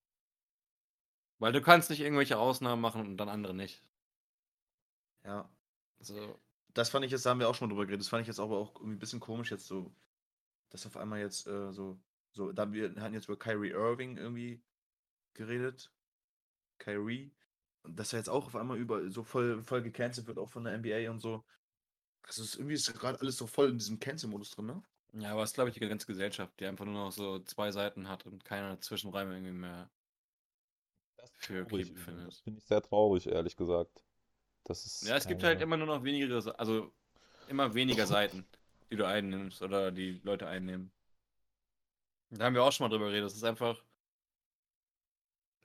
Weil du kannst nicht irgendwelche Ausnahmen machen und dann andere nicht. Ja. Also, Das fand ich jetzt, da haben wir auch schon mal drüber geredet, das fand ich jetzt aber auch irgendwie ein bisschen komisch jetzt so, dass auf einmal jetzt äh, so, so, da wir hatten jetzt über Kyrie Irving irgendwie geredet. Kyrie. Und dass er jetzt auch auf einmal über so voll, voll gecancelt wird, auch von der NBA und so. Also es ist irgendwie ist gerade alles so voll in diesem Cancel-Modus drin, ne? ja, aber es ist, glaube ich, die ganze Gesellschaft, die einfach nur noch so zwei Seiten hat und keine Zwischenräume irgendwie mehr für okay befindet. Das finde ich sehr traurig, ehrlich gesagt. Das ist Ja, es gibt halt immer nur noch weniger, also immer weniger Seiten, die du einnimmst oder die Leute einnehmen. Da haben wir auch schon mal drüber geredet. Es ist einfach.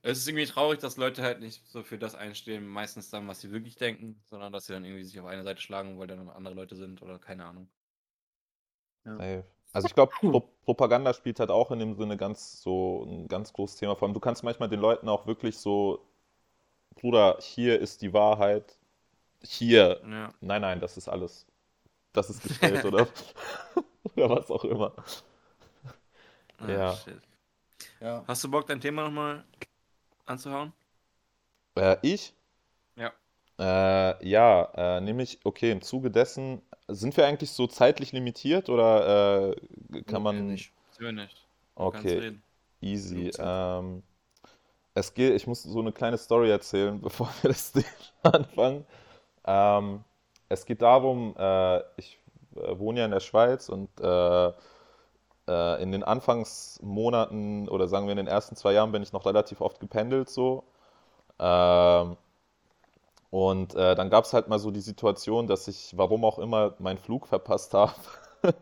Es ist irgendwie traurig, dass Leute halt nicht so für das einstehen, meistens dann, was sie wirklich denken, sondern dass sie dann irgendwie sich auf eine Seite schlagen, weil dann andere Leute sind oder keine Ahnung. Safe. Also ich glaube, Pro Propaganda spielt halt auch in dem Sinne ganz so ein ganz großes Thema. Vor allem, du kannst manchmal den Leuten auch wirklich so, Bruder, hier ist die Wahrheit, hier, Ja. nein, nein, das ist alles, das ist gestellt, oder? *laughs* *laughs* Oder was auch immer. Ah, Ja. shit. Ja. Hast du Bock, dein Thema nochmal anzuhauen? Äh, ich? Ja. Äh, ja, äh, nämlich, okay, im Zuge dessen, sind wir eigentlich so zeitlich limitiert oder äh, kann man. nicht. Wir nicht. Kannst Okay, easy. Ähm, es geht, ich muss so eine kleine Story erzählen, *laughs* bevor wir das Thema *laughs* anfangen. Ähm, es geht darum, äh, ich äh, wohne ja in der Schweiz und äh, äh, in den Anfangsmonaten oder sagen wir in den ersten zwei Jahren bin ich noch relativ oft gependelt so. Ähm, und äh, dann gab es halt mal so die Situation, dass ich, warum auch immer, meinen Flug verpasst habe. *laughs*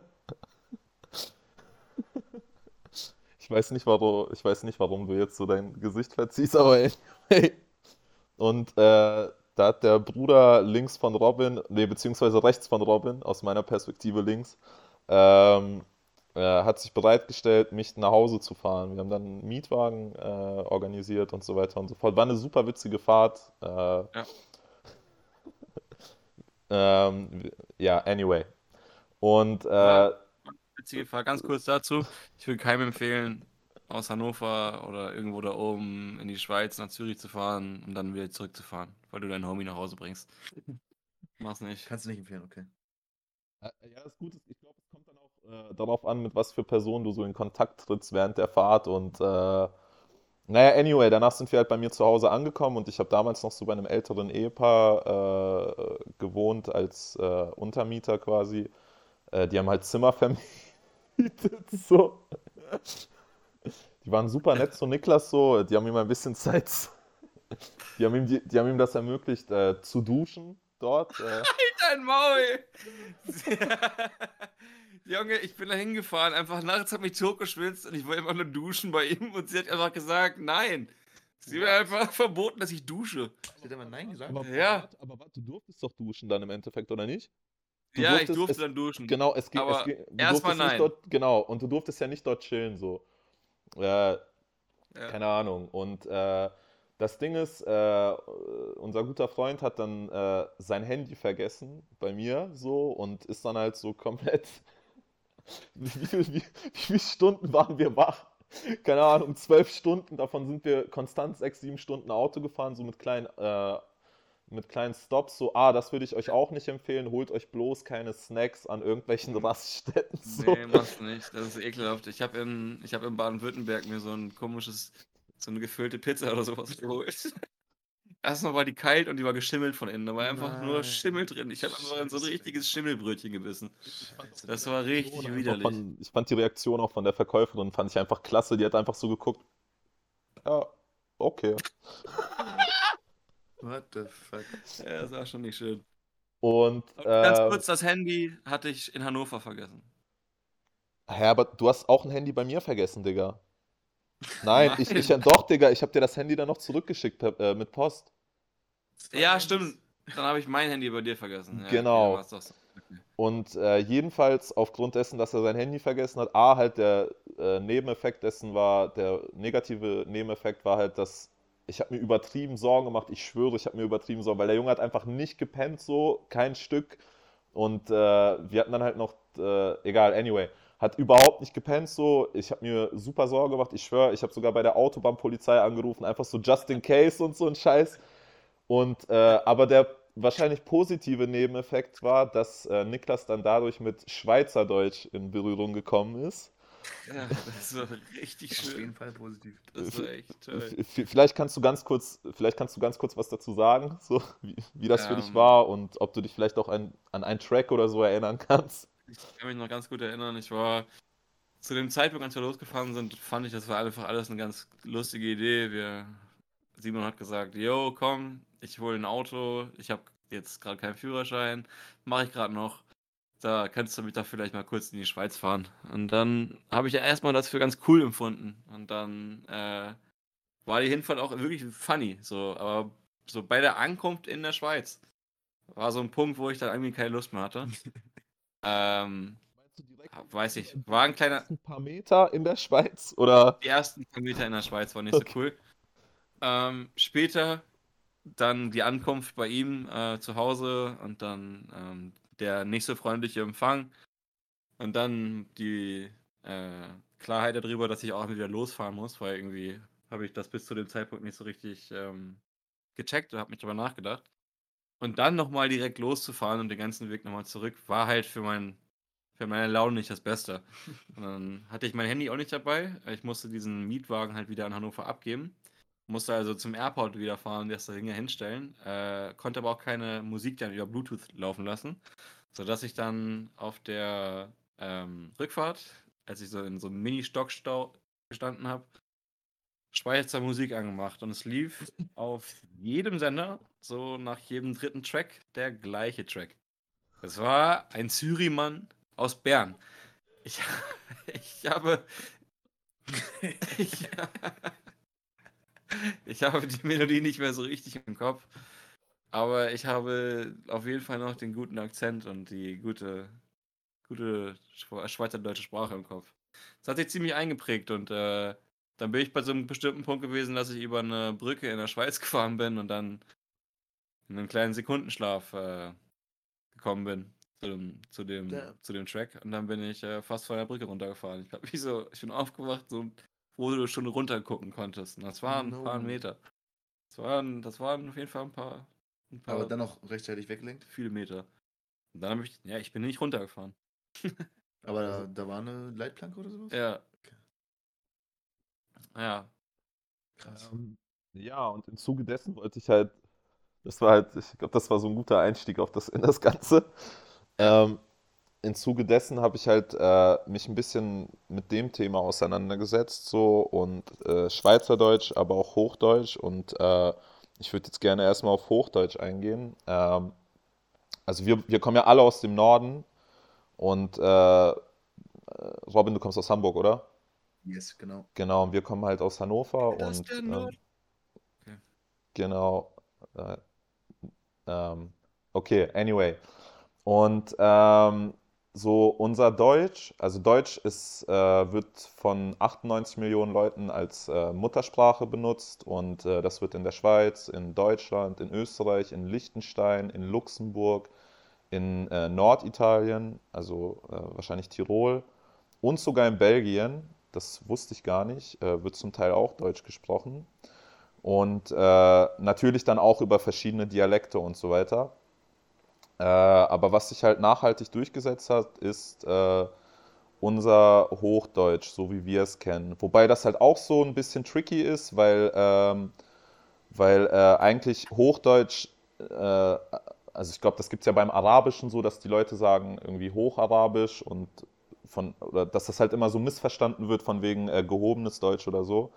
Ich weiß nicht, warum, ich weiß nicht, warum du jetzt so dein Gesicht verziehst, aber anyway. Und äh, da hat der Bruder links von Robin, nee, beziehungsweise rechts von Robin, aus meiner Perspektive links, ähm, hat sich bereitgestellt, mich nach Hause zu fahren. Wir haben dann einen Mietwagen äh, organisiert und so weiter und so fort. War eine super witzige Fahrt. Äh, Ja. *laughs* ähm, ja, anyway. Und äh, Ja. Witzige Frage, ganz kurz dazu. Ich würde keinem empfehlen, aus Hannover oder irgendwo da oben in die Schweiz nach Zürich zu fahren und dann wieder zurückzufahren, weil du deinen Homie nach Hause bringst. *laughs* Mach's nicht. Kannst du nicht empfehlen, okay. Äh, Ja, das Gute ist, ich glaube, es kommt dann auch äh, darauf an, mit was für Personen du so in Kontakt trittst während der Fahrt und äh, Naja, anyway, danach sind wir halt bei mir zu Hause angekommen und ich habe damals noch so bei einem älteren Ehepaar äh, gewohnt als äh, Untermieter quasi. Äh, die haben halt Zimmer *laughs* vermietet, so. Die waren super nett zu Niklas so, die haben ihm ein bisschen Zeit, die haben ihm, die, die haben ihm das ermöglicht zu duschen dort. Äh. *laughs* Dein Maul! *laughs* Junge, ich bin da hingefahren, einfach nachts hat mich hochgeschwitzt und ich wollte einfach nur duschen bei ihm und sie hat einfach gesagt, nein. Sie hat einfach verboten, dass ich dusche. Sie hat aber Nein gesagt. Aber, Ja. warte, aber warte, du durftest doch duschen dann im Endeffekt, oder nicht? Du ja, ich durftest- durfte es- dann duschen. Genau, es ging, Aber erstmal nein. dort, genau, und du durftest ja nicht dort chillen, so. Äh, Ja. keine Ahnung. Und äh, das Ding ist, äh, unser guter Freund hat dann äh, sein Handy vergessen bei mir, so, und ist dann halt so komplett. Wie, viel- wie, wie viele Stunden waren wir wach? Keine Ahnung, zwölf Stunden, davon sind wir konstant sechs, sieben Stunden Auto gefahren, so mit kleinen, äh, mit kleinen Stops, so, ah, das würde ich euch auch nicht empfehlen, holt euch bloß keine Snacks an irgendwelchen Raststätten. So. Nee, mach's nicht. Das ist ekelhaft. Ich habe in, ich hab in Baden-Württemberg mir so ein komisches, so eine gefüllte Pizza oder sowas geholt. Erstmal war die kalt und die war geschimmelt von innen. Da war einfach nur Nein. Schimmel drin. Ich habe einfach in so ein richtiges Schimmelbrötchen gebissen. Das war richtig widerlich. Von, ich fand die Reaktion auch von der Verkäuferin, fand ich einfach klasse. Die hat einfach so geguckt. Ja, okay. *laughs* What the fuck? Ja, das war schon nicht schön. Und, Aber ganz äh, kurz, das Handy hatte ich in Hannover vergessen. hä, aber du hast auch ein Handy bei mir vergessen, Digga. *laughs* Nein, ich, ich, Nein. doch, Digga, ich hab dir das Handy dann noch zurückgeschickt äh, mit Post. Ja, stimmt. Dann habe ich mein Handy bei dir vergessen. Ja, Genau. Okay, so. Okay. Und äh, jedenfalls aufgrund dessen, dass er sein Handy vergessen hat, A, halt der äh, Nebeneffekt dessen war, der negative Nebeneffekt war halt, dass ich habe mir übertrieben Sorgen gemacht. Ich schwöre, ich habe mir übertrieben Sorgen, weil der Junge hat einfach nicht gepennt, so, kein Stück. Und äh, wir hatten dann halt noch, äh, egal, anyway, hat überhaupt nicht gepennt, so. Ich habe mir super Sorgen gemacht. Ich schwöre, ich habe sogar bei der Autobahnpolizei angerufen, einfach so just in case und so ein Scheiß. Und äh, aber der wahrscheinlich positive Nebeneffekt war, dass äh, Niklas dann dadurch mit Schweizerdeutsch in Berührung gekommen ist. Ja, das war richtig Auf jeden schön. Fall positiv. Das war echt toll. Vielleicht kannst du ganz kurz, vielleicht kannst du ganz kurz was dazu sagen, so wie, wie das für dich Ähm. war und ob du dich vielleicht auch an, an einen Track oder so erinnern kannst. Ich kann mich noch ganz gut erinnern, ich war zu dem Zeitpunkt, als wir losgefahren sind, fand ich, das war einfach alles eine ganz lustige Idee. Wir, Simon hat gesagt, yo, komm, ich hole ein Auto, ich habe jetzt gerade keinen Führerschein, mache ich gerade noch. Da kannst du mich da vielleicht mal kurz in die Schweiz fahren. Und dann habe ich ja erstmal das für ganz cool empfunden. Und dann äh, war die Hinfahrt auch wirklich funny. So, aber so bei der Ankunft in der Schweiz war so ein Punkt, wo ich dann irgendwie keine Lust mehr hatte. *laughs* ähm, weiß ich. War ein kleiner. Ein paar Meter in der Schweiz oder? Die ersten Kilometer in der Schweiz waren nicht so Okay. cool. Ähm, später dann die Ankunft bei ihm äh, zu Hause und dann ähm, der nicht so freundliche Empfang und dann die äh, Klarheit darüber, dass ich auch wieder losfahren muss, weil irgendwie habe ich das bis zu dem Zeitpunkt nicht so richtig ähm, gecheckt und habe mich darüber nachgedacht. Und dann nochmal direkt loszufahren und den ganzen Weg nochmal zurück, war halt für, mein, für meine Laune nicht das Beste. *laughs* Und dann hatte ich mein Handy auch nicht dabei. Ich musste diesen Mietwagen halt wieder in Hannover abgeben. Musste also zum Airport wieder fahren, das Ding hinstellen. Äh, konnte aber auch keine Musik dann über Bluetooth laufen lassen. Sodass ich dann auf der ähm, Rückfahrt, als ich so in so einem Mini-Stockstau gestanden habe, Schweizer Musik angemacht. Und es lief *laughs* auf jedem Sender, so nach jedem dritten Track, der gleiche Track. Es war ein Syrimann aus Bern. Ich, *laughs* ich habe. *laughs* Ich, *laughs* ich habe die Melodie nicht mehr so richtig im Kopf. Aber ich habe auf jeden Fall noch den guten Akzent und die gute, gute Schwe- schweizerdeutsche Sprache im Kopf. Das hat sich ziemlich eingeprägt und äh, dann bin ich bei so einem bestimmten Punkt gewesen, dass ich über eine Brücke in der Schweiz *laughs* gefahren bin und dann in einen kleinen Sekundenschlaf äh, gekommen bin zu dem, zu dem, zu dem Track. Und dann bin ich äh, fast von der Brücke runtergefahren. Ich, hab mich so, ich bin aufgewacht, so, wo du schon runter gucken konntest. Und das waren ein paar No. Meter. Das waren, das waren auf jeden Fall ein paar, ein paar Aber dann noch rechtzeitig weggelenkt. viele Meter. Und dann habe ich, ja, ich bin nicht runtergefahren. *laughs* Aber da, Also- da war eine Leitplanke oder sowas? Ja. Okay. Ja. Krass. Ähm, ja, und im Zuge dessen wollte ich halt, das war halt, ich glaube, das war so ein guter Einstieg auf das, in das Ganze. Ähm, im Zuge dessen habe ich halt äh, mich ein bisschen mit dem Thema auseinandergesetzt, so und äh, Schweizerdeutsch, aber auch Hochdeutsch. Und äh, ich würde jetzt gerne erstmal auf Hochdeutsch eingehen. Ähm, also wir, wir kommen ja alle aus dem Norden und äh, Robin, du kommst aus Hamburg, oder? Yes, genau. Genau, und wir kommen halt aus Hannover Das und der ähm, Nord- Okay. genau. Äh, ähm, okay, anyway. Und ähm, so unser Deutsch, also Deutsch ist, äh, wird von 98 Millionen Leuten als äh, Muttersprache benutzt und äh, das wird in der Schweiz, in Deutschland, in Österreich, in Liechtenstein, in Luxemburg, in äh, Norditalien, also äh, wahrscheinlich Tirol und sogar in Belgien, das wusste ich gar nicht, äh, wird zum Teil auch Deutsch gesprochen. Und natürlich dann auch über verschiedene Dialekte und so weiter. Äh, aber was sich halt nachhaltig durchgesetzt hat, ist äh, unser Hochdeutsch, so wie wir es kennen. Wobei das halt auch so ein bisschen tricky ist, weil, ähm, weil äh, eigentlich Hochdeutsch, äh, also ich glaube, das gibt es ja beim Arabischen so, dass die Leute sagen irgendwie Hocharabisch und von, oder dass das halt immer so missverstanden wird von wegen äh, gehobenes Deutsch oder so.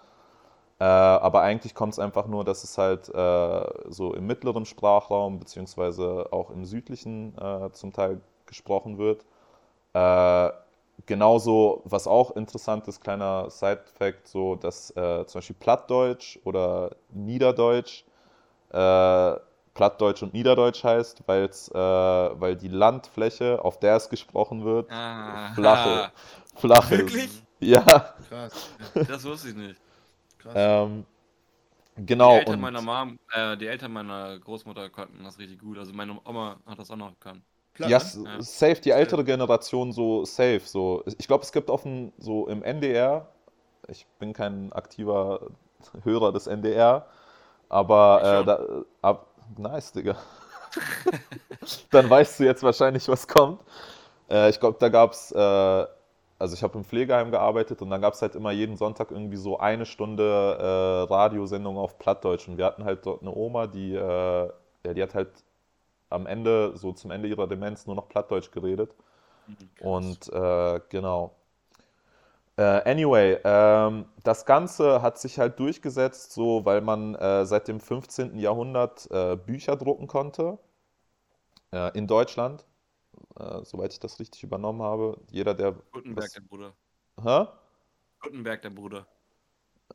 Äh, aber eigentlich kommt es einfach nur, dass es halt äh, so im mittleren Sprachraum beziehungsweise auch im südlichen äh, zum Teil gesprochen wird. Äh, genauso, was auch interessant ist, kleiner Side-Fact, so dass äh, zum Beispiel Plattdeutsch oder Niederdeutsch äh, Plattdeutsch und Niederdeutsch heißt, weil's, weil die Landfläche, auf der es gesprochen wird, Ah, flache, flach ist. Wirklich? Ja, Krass. *laughs* Das wusste ich nicht. Krass. ähm, Die genau. Eltern Und meiner Mom, äh, die Eltern meiner Großmutter konnten das richtig gut. Also meine Oma hat das auch noch gekannt. Platt, Ja, ne? safe, die ältere Generation so safe. So. Ich glaube, es gibt dem, so im NDR, ich bin kein aktiver Hörer des NDR, aber äh, da, ab, nice, Digga. *laughs* Dann weißt du jetzt wahrscheinlich, was kommt. Äh, ich glaube, da gab es, äh, also ich habe im Pflegeheim gearbeitet und dann gab es halt immer jeden Sonntag irgendwie so eine Stunde äh, Radiosendung auf Plattdeutsch und wir hatten halt dort eine Oma, die, äh, ja, die hat halt am Ende, so zum Ende ihrer Demenz, nur noch Plattdeutsch geredet. Und äh, genau. Äh, anyway, ähm, das Ganze hat sich halt durchgesetzt, so weil man äh, seit dem 15. Jahrhundert äh, Bücher drucken konnte in Deutschland, äh, soweit ich das richtig übernommen habe. Jeder, der Gutenberg, was, der Bruder. hä? Gutenberg, der Bruder.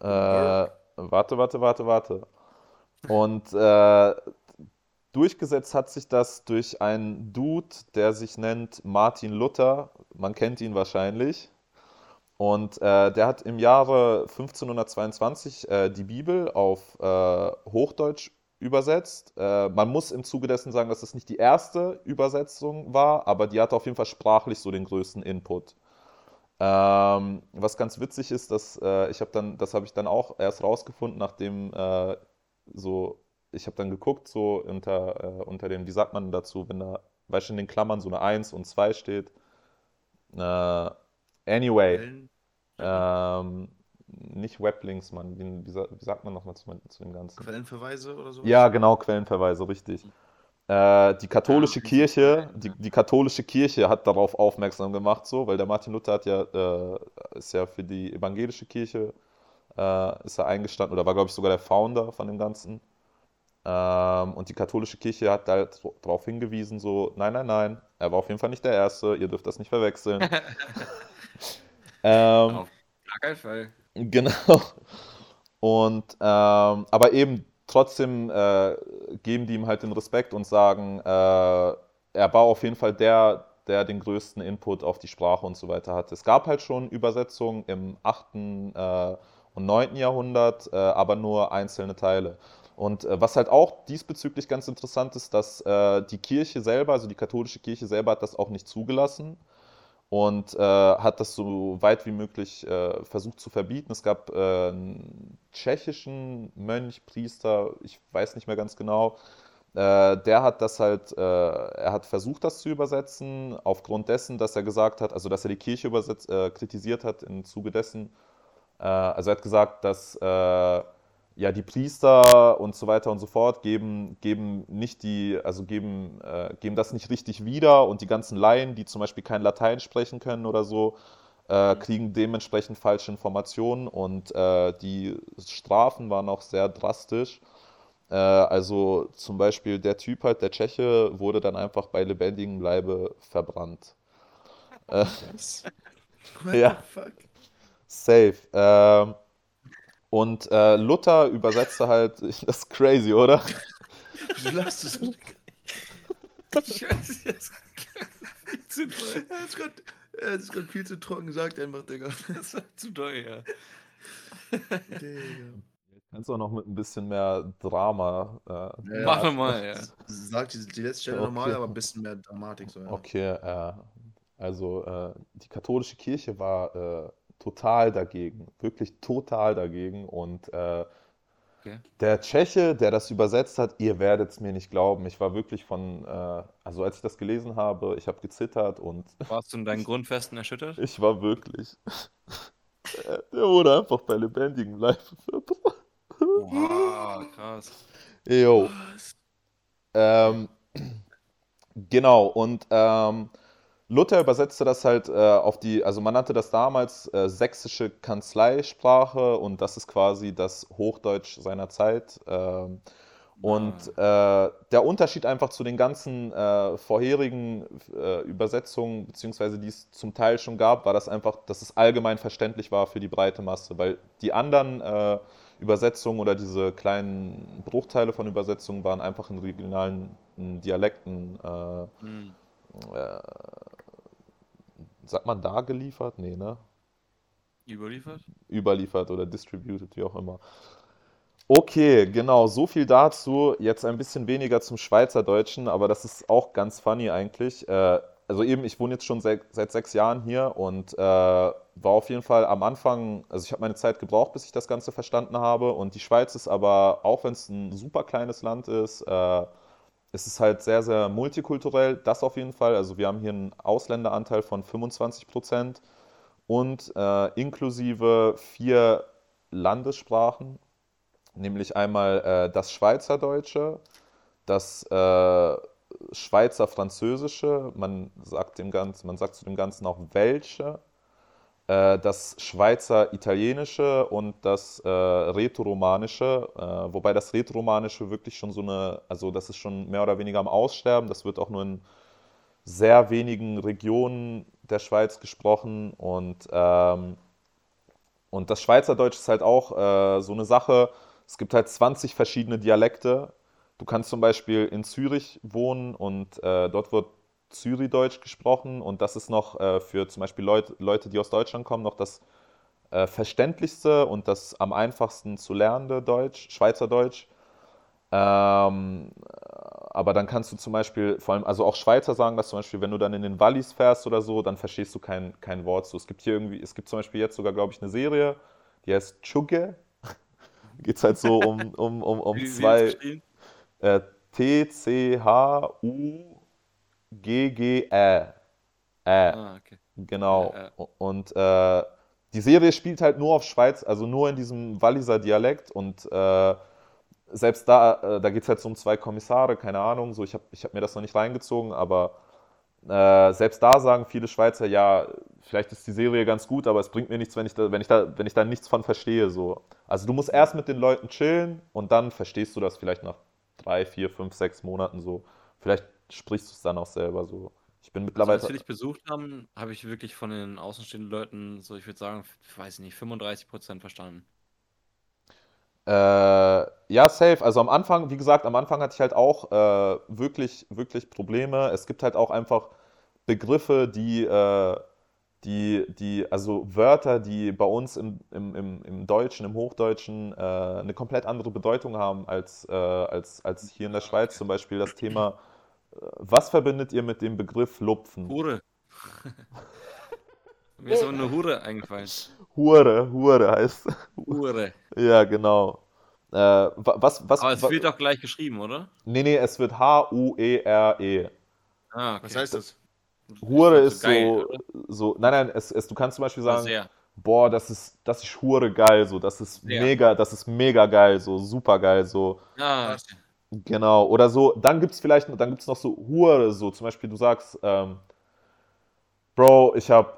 Äh, warte, warte, warte, warte. Und äh, durchgesetzt hat sich das durch einen Dude, der sich nennt Martin Luther. Man kennt ihn wahrscheinlich. Und äh, der hat im Jahre 1522 äh, die Bibel auf äh, Hochdeutsch übersetzt. Äh, man muss im Zuge dessen sagen, dass das nicht die erste Übersetzung war, aber die hatte auf jeden Fall sprachlich so den größten Input. Ähm, was ganz witzig ist, dass äh, ich habe dann, das habe ich dann auch erst rausgefunden, nachdem äh, so, ich habe dann geguckt, so unter, äh, unter dem, wie sagt man dazu, wenn da, weißt du, in den Klammern so eine 1 und 2 steht. Äh, anyway, ähm, nicht Weblinks, Mann, wie, wie, sa- wie sagt man nochmal zu, zu dem Ganzen? Quellenverweise oder sowas? Ja, genau, Quellenverweise, richtig. Äh, die katholische Ah, Kirche, die, die katholische Kirche hat darauf aufmerksam gemacht, so, weil der Martin Luther hat ja, äh, ist ja für die evangelische Kirche, äh, ist er eingestanden oder war, glaube ich, sogar der Founder von dem Ganzen. Ähm, und die katholische Kirche hat halt darauf hingewiesen, so, nein, nein, nein, er war auf jeden Fall nicht der Erste, ihr dürft das nicht verwechseln. *laughs* ähm, Auf gar keinen Fall. Genau. Und ähm, aber eben trotzdem äh, geben die ihm halt den Respekt und sagen, äh, er war auf jeden Fall der, der den größten Input auf die Sprache und so weiter hatte. Es gab halt schon Übersetzungen im 8. Äh, und 9. Jahrhundert, äh, aber nur einzelne Teile. Und äh, was halt auch diesbezüglich ganz interessant ist, dass äh, die Kirche selber, also die katholische Kirche selber, hat das auch nicht zugelassen und äh, hat das so weit wie möglich äh, versucht zu verbieten. Es gab äh, einen tschechischen Mönch, Priester, ich weiß nicht mehr ganz genau, äh, der hat das halt, äh, er hat versucht, das zu übersetzen, aufgrund dessen, dass er gesagt hat, also dass er die Kirche übersetzt, äh, kritisiert hat im Zuge dessen. Also er hat gesagt, dass, ja, die Priester und so weiter und so fort geben, geben nicht die, also geben, äh, geben das nicht richtig wieder und die ganzen Laien, die zum Beispiel kein Latein sprechen können oder so, äh, kriegen dementsprechend falsche Informationen und äh, die Strafen waren auch sehr drastisch. Äh, also zum Beispiel der Typ halt, der Tscheche, wurde dann einfach bei lebendigem Leibe verbrannt. Äh, *laughs* What Ja. fuck? safe. Und äh, Luther übersetzte halt, *laughs* das ist crazy, oder? Wieso lachst du so? Ich weiß jetzt. zu. Er ist er gerade viel zu trocken gesagt, einfach, Digga. *laughs* Das war zu doll, ja. Digga. Kannst auch noch mit ein bisschen mehr Drama. Äh, Ja, Mach noch mal, ja. Sag die, die letzte Stelle Okay. normal, aber ein bisschen mehr Dramatik. So, ja. Okay, äh, also äh, die katholische Kirche war äh, total dagegen, wirklich total dagegen. Und äh, Okay. der Tscheche, der das übersetzt hat, ihr werdet es mir nicht glauben. Ich war wirklich von, äh, also als ich das gelesen habe, ich habe gezittert und Warst du in deinen *laughs* Grundfesten erschüttert? ich war wirklich. *laughs* Der wurde einfach bei lebendigem Leib *laughs* verbrannt. Wow, krass. Jo. Ähm, *clears throat* genau, und ähm, Luther übersetzte das halt äh, auf die, also man nannte das damals äh, sächsische Kanzleisprache und das ist quasi das Hochdeutsch seiner Zeit. Ähm, und äh, der Unterschied einfach zu den ganzen äh, vorherigen äh, Übersetzungen, beziehungsweise die es zum Teil schon gab, war das einfach, dass es allgemein verständlich war für die breite Masse, weil die anderen äh, Übersetzungen oder diese kleinen Bruchteile von Übersetzungen waren einfach in regionalen in Dialekten, Hm. äh, sagt man da geliefert? Nee, ne? Überliefert? überliefert oder distributed, wie auch immer. Okay, genau, so viel dazu. Jetzt ein bisschen weniger zum Schweizerdeutschen, aber das ist auch ganz funny eigentlich. Äh, also eben, ich wohne jetzt schon seit, seit sechs Jahren hier und äh, war auf jeden Fall am Anfang, also ich habe meine Zeit gebraucht, bis ich das Ganze verstanden habe. Und die Schweiz ist aber, auch wenn es ein super kleines Land ist, äh, es ist halt sehr, sehr multikulturell, das auf jeden Fall. Also wir haben hier einen Ausländeranteil von 25 Prozent und äh, inklusive vier Landessprachen, nämlich einmal äh, das Schweizerdeutsche, das äh, Schweizer Französische, man sagt, dem Ganzen, man sagt zu dem Ganzen auch Welsche, äh, das Schweizer Italienische und das äh, Rätoromanische, äh, wobei das Rätoromanische wirklich schon so eine, also das ist schon mehr oder weniger am Aussterben, das wird auch nur in sehr wenigen Regionen der Schweiz gesprochen und, ähm, und das Schweizerdeutsch ist halt auch äh, so eine Sache. Es gibt halt 20 verschiedene Dialekte. Du kannst zum Beispiel in Zürich wohnen und äh, dort wird Zürichdeutsch gesprochen und das ist noch äh, für zum Beispiel Leut, Leute, die aus Deutschland kommen, noch das äh, verständlichste und das am einfachsten zu lernende Deutsch, Schweizerdeutsch. Ähm, aber dann kannst du zum Beispiel, vor allem, also auch Schweizer sagen das zum Beispiel, wenn du dann in den Wallis fährst oder so, dann verstehst du kein, kein Wort so. Es gibt hier irgendwie, es gibt zum Beispiel jetzt sogar, glaube ich, eine Serie, die heißt Tschugge. *laughs* Geht es halt so um, um, um, um wie ist zwei geschrieben? äh. Ä. Ah, okay. Genau. Ja, Und äh, die Serie spielt halt nur auf Schweiz, also nur in diesem Walliser Dialekt und äh, selbst da, äh, da geht es halt so um zwei Kommissare, keine Ahnung, so ich habe ich hab mir das noch nicht reingezogen, aber äh, selbst da sagen viele Schweizer, ja, vielleicht ist die Serie ganz gut, aber es bringt mir nichts, wenn ich da, wenn ich da, wenn ich da nichts von verstehe. So. Also du musst erst mit den Leuten chillen und dann verstehst du das vielleicht nach drei, vier, fünf, sechs Monaten so. Vielleicht sprichst du es dann auch selber so. Ich bin Also, mittlerweile. als wir dich besucht haben, habe ich wirklich von den außenstehenden Leuten, so ich würde sagen, ich weiß nicht, 35% verstanden. Äh, ja, safe. Also am Anfang, wie gesagt, am Anfang hatte ich halt auch äh, wirklich, wirklich Probleme. Es gibt halt auch einfach Begriffe, die, äh, die, die, also Wörter, die bei uns im, im, im, im Deutschen, im Hochdeutschen äh, eine komplett andere Bedeutung haben als, äh, als, als hier in der Schweiz. Zum Beispiel das Thema, was verbindet ihr mit dem Begriff Lupfen? Hure. *laughs* Mir ist aber eine Hure eingefallen. Hure, Hure heißt. Hure. Ja, genau. Äh, wa- was, was, Aber es wird doch gleich geschrieben, oder? Nee, nee, es wird H-U-E-R-E. Ah, okay. Was heißt das? Hure Das ist geil, so, so, nein, nein, es, es, du kannst zum Beispiel sagen, Sehr. boah, das ist, das ist hure geil, so, das ist Ja. mega, das ist mega geil, so, super geil, so. Ah, Krass. Genau, oder so, dann gibt es vielleicht, dann gibt noch so Hure, so zum Beispiel, du sagst, ähm, Bro, ich habe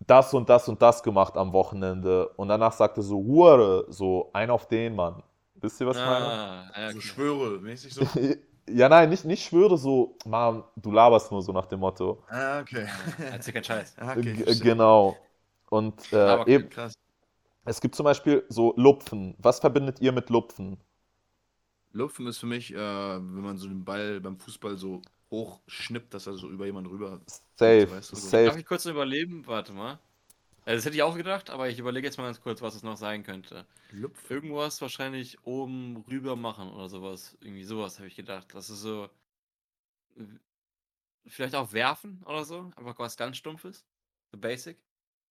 das und das und das gemacht am Wochenende und danach sagt er so, Hure, so, ein auf den, Mann. Wisst ihr, was ich meine? ah, ja, So okay. Schwöre, mäßig so. *laughs* Ja, nein, nicht, nicht schwöre so, Mann, du laberst nur so nach dem Motto. ah, okay. Erzähl keinen Scheiß. *laughs* Ah, okay, genau. Und äh, Aber eben, Krass. es gibt zum Beispiel so Lupfen. Was verbindet ihr mit Lupfen? Lupfen ist für mich, äh, wenn man so den Ball beim Fußball so hoch schnippt, dass er so über jemanden rüber. Safe, weißt du, so. Darf safe. ich kurz überleben? Warte mal. Also das hätte ich auch gedacht, aber ich überlege jetzt mal ganz kurz, was es noch sein könnte. Lupfen. Irgendwas wahrscheinlich oben rüber machen oder sowas. Irgendwie sowas habe ich gedacht. Das ist so. Vielleicht auch werfen oder so. Einfach was ganz Stumpfes. So basic.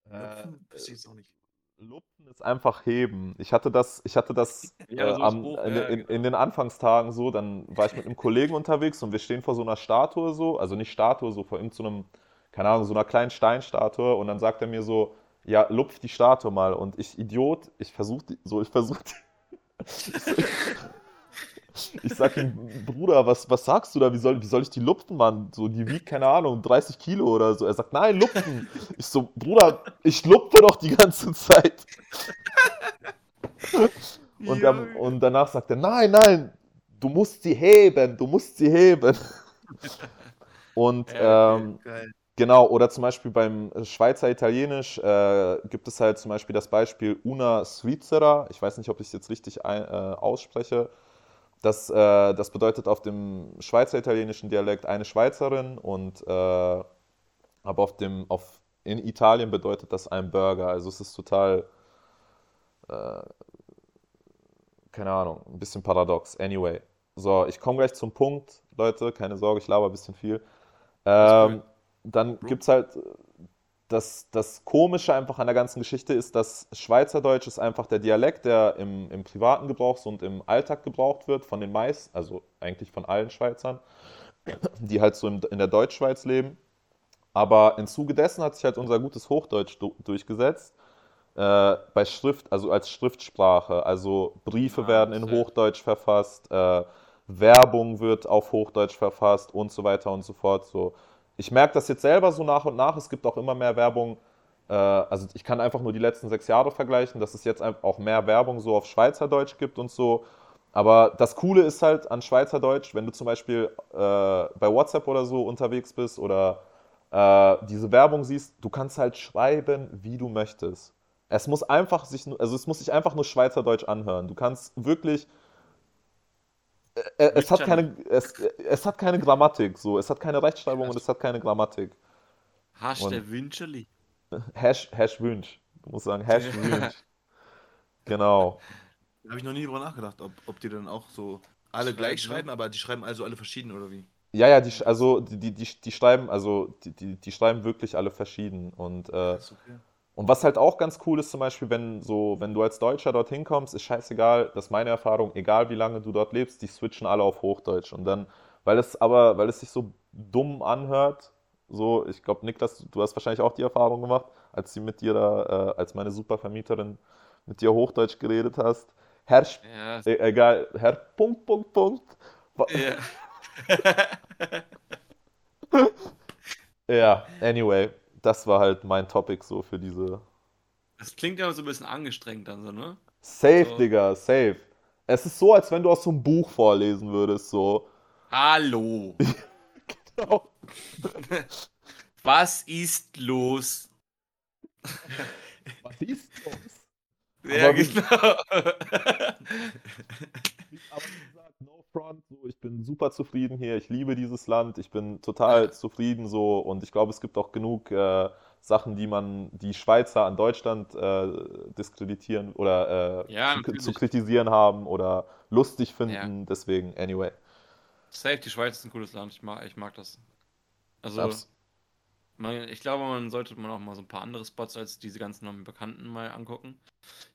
Lupfen? Weiß ich jetzt auch nicht. Lupfen ist einfach heben. Ich hatte das, ich hatte das Ja, äh, so am, hoch, in, ja, genau. in den Anfangstagen so, dann war ich mit einem Kollegen unterwegs und wir stehen vor so einer Statue so, also nicht Statue, so vor irgendeinem, keine Ahnung, so einer kleinen Steinstatue und dann sagt er mir so, ja, lupf die Statue mal und ich Idiot, ich versuche so, ich versuche *laughs* Ich sag ihm, Bruder, was, was sagst du da? Wie soll, wie soll ich die lupfen, Mann? So, die wiegt, keine Ahnung, 30 Kilo oder so. Er sagt, nein, lupfen. Ich so, Bruder, ich lupfe doch die ganze Zeit. Und, dann, und danach sagt er, nein, nein, du musst sie heben, du musst sie heben. Und Ja, ähm. Genau, oder zum Beispiel beim Schweizer Italienisch äh, gibt es halt zum Beispiel das Beispiel Una Svizzera. Ich weiß nicht, ob ich es jetzt richtig ein, äh, ausspreche. Das, äh, das bedeutet auf dem Schweizer italienischen Dialekt eine Schweizerin und äh, aber auf dem, auf, in Italien bedeutet das ein Burger. Also es ist total, äh, keine Ahnung, ein bisschen paradox. Anyway. So, ich komme gleich zum Punkt, Leute, keine Sorge, ich laber ein bisschen viel. Ähm, dann gibt es halt das, das Komische einfach an der ganzen Geschichte ist, dass Schweizerdeutsch ist einfach der Dialekt, der im, im privaten Gebrauch und im Alltag gebraucht wird von den meisten, also eigentlich von allen Schweizern, die halt so in, in der Deutschschweiz leben. Aber im Zuge dessen hat sich halt unser gutes Hochdeutsch du, durchgesetzt. Äh, bei Schrift, also als Schriftsprache. Also Briefe Ah, werden in. Hochdeutsch verfasst, äh, Werbung wird auf Hochdeutsch verfasst und so weiter und so fort. So. Ich merke das jetzt selber so nach und nach. Es gibt auch immer mehr Werbung. Äh, also ich kann einfach nur die letzten sechs Jahre vergleichen, dass es jetzt auch mehr Werbung so auf Schweizerdeutsch gibt und so. Aber das Coole ist halt an Schweizerdeutsch, wenn du zum Beispiel äh, bei WhatsApp oder so unterwegs bist oder äh, diese Werbung siehst, du kannst halt schreiben, wie du möchtest. Es muss einfach sich, also es muss sich einfach nur Schweizerdeutsch anhören. Du kannst wirklich, es hat keine, es, es hat keine Grammatik, so, es hat keine Rechtschreibung und es hat keine Grammatik. Hast Und- der Wünscheli? Hash, Hash Wünsch. Du musst sagen, Hash Wünsch. Genau. Da habe ich noch nie drüber nachgedacht, ob, ob die dann auch so alle Schreiben, gleich ne? schreiben, aber die schreiben also alle verschieden oder wie? Ja, ja, die, sch- also die, die, die, die schreiben, also die, die, die schreiben wirklich alle verschieden. Und, äh, Ist okay. Und was halt auch ganz cool ist, zum Beispiel, wenn so, wenn du als Deutscher dorthin kommst, ist scheißegal, das ist meine Erfahrung, egal wie lange du dort lebst, die switchen alle auf Hochdeutsch. Und dann, weil es aber, weil es sich so dumm anhört, so, ich glaube, Niklas, du hast wahrscheinlich auch die Erfahrung gemacht, als sie mit dir da, äh, als meine Supervermieterin mit dir Hochdeutsch geredet hast. Herr, Ja. e- egal, Herr Punkt, Punkt, Punkt. Ja. *laughs* Ja, anyway, das war halt mein Topic so für diese. Das klingt ja so ein bisschen angestrengt dann so, ne? Safe, So. Digga, safe. Es ist so, als wenn du aus so einem Buch vorlesen würdest, so. Hallo. *laughs* *laughs* Was ist los? *laughs* Was ist los? Ja, Aber genau. Aber wie gesagt, no front, so, ich bin super zufrieden hier, ich liebe dieses Land, ich bin total Ja. zufrieden so und ich glaube, es gibt auch genug äh, Sachen, die man, die Schweizer an Deutschland äh, diskreditieren oder äh, Ja, zu, zu kritisieren haben oder lustig finden, deswegen, anyway. Safe, die Schweiz ist ein cooles Land. Ich mag, ich mag das. Also, Abs- man, ich glaube, man sollte man auch mal so ein paar andere Spots als diese ganzen Bekannten mal angucken.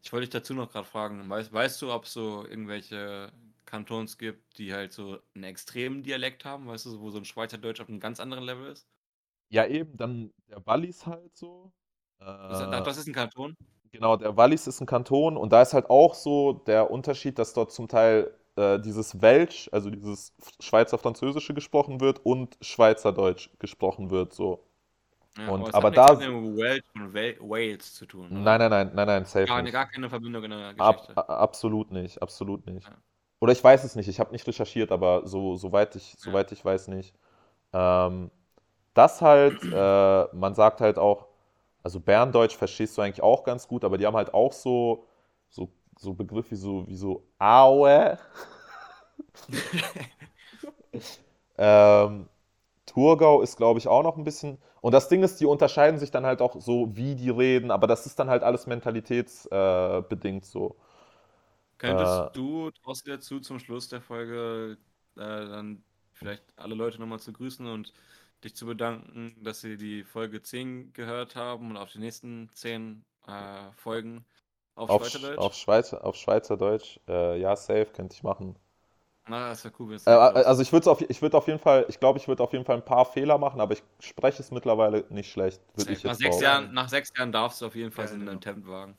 Ich wollte dich dazu noch gerade fragen, weißt, weißt du, ob es so irgendwelche Kantons gibt, die halt so einen extremen Dialekt haben, weißt du, wo so ein Schweizerdeutsch auf einem ganz anderen Level ist? Ja, eben, dann der Wallis halt so. Das, Äh, das ist ein Kanton. Genau, der Wallis ist ein Kanton und da ist halt auch so der Unterschied, dass dort zum Teil äh, dieses Welsch, also dieses Schweizer Französische gesprochen wird und Schweizerdeutsch gesprochen wird, so. Ja, Und- aber hat nichts da- mit dem Wales und Wa- Wales zu tun. oder? Nein, nein, nein, nein, nein, safe Gar, nicht. gar keine Verbindung in der Ab, Geschichte. a- absolut nicht, absolut nicht. Ja. Oder ich weiß es nicht, ich habe nicht recherchiert, aber so, soweit ich, soweit ich weiß nicht. Ähm, das halt, äh, man sagt halt auch, also Berndeutsch verstehst du eigentlich auch ganz gut, aber die haben halt auch so, so, so Begriffe wie so, wie so Aue. *laughs* ähm, Thurgau ist, glaube ich, auch noch ein bisschen. Und das Ding ist, die unterscheiden sich dann halt auch so, wie die reden, aber das ist dann halt alles mentalitätsbedingt äh, so. Könntest Äh, du dir dazu, zum Schluss der Folge äh, dann vielleicht alle Leute nochmal zu grüßen und dich zu bedanken, dass sie die Folge 10 gehört haben und auf die nächsten 10 äh, Folgen auf, Auf, Schweizerdeutsch? auf, Schweizer, auf Schweizerdeutsch, äh, ja, safe, könnte ich machen. Na, das wäre cool, wenn es Äh, also ich würde auf, ich würd auf jeden Fall, ich glaube, ich würde auf jeden Fall ein paar Fehler machen, aber ich spreche es mittlerweile nicht schlecht, würde ich nach, jetzt sechs. Jahren, nach sechs Jahren darfst du auf jeden Fall Ja, so einen genau. Attempt wagen.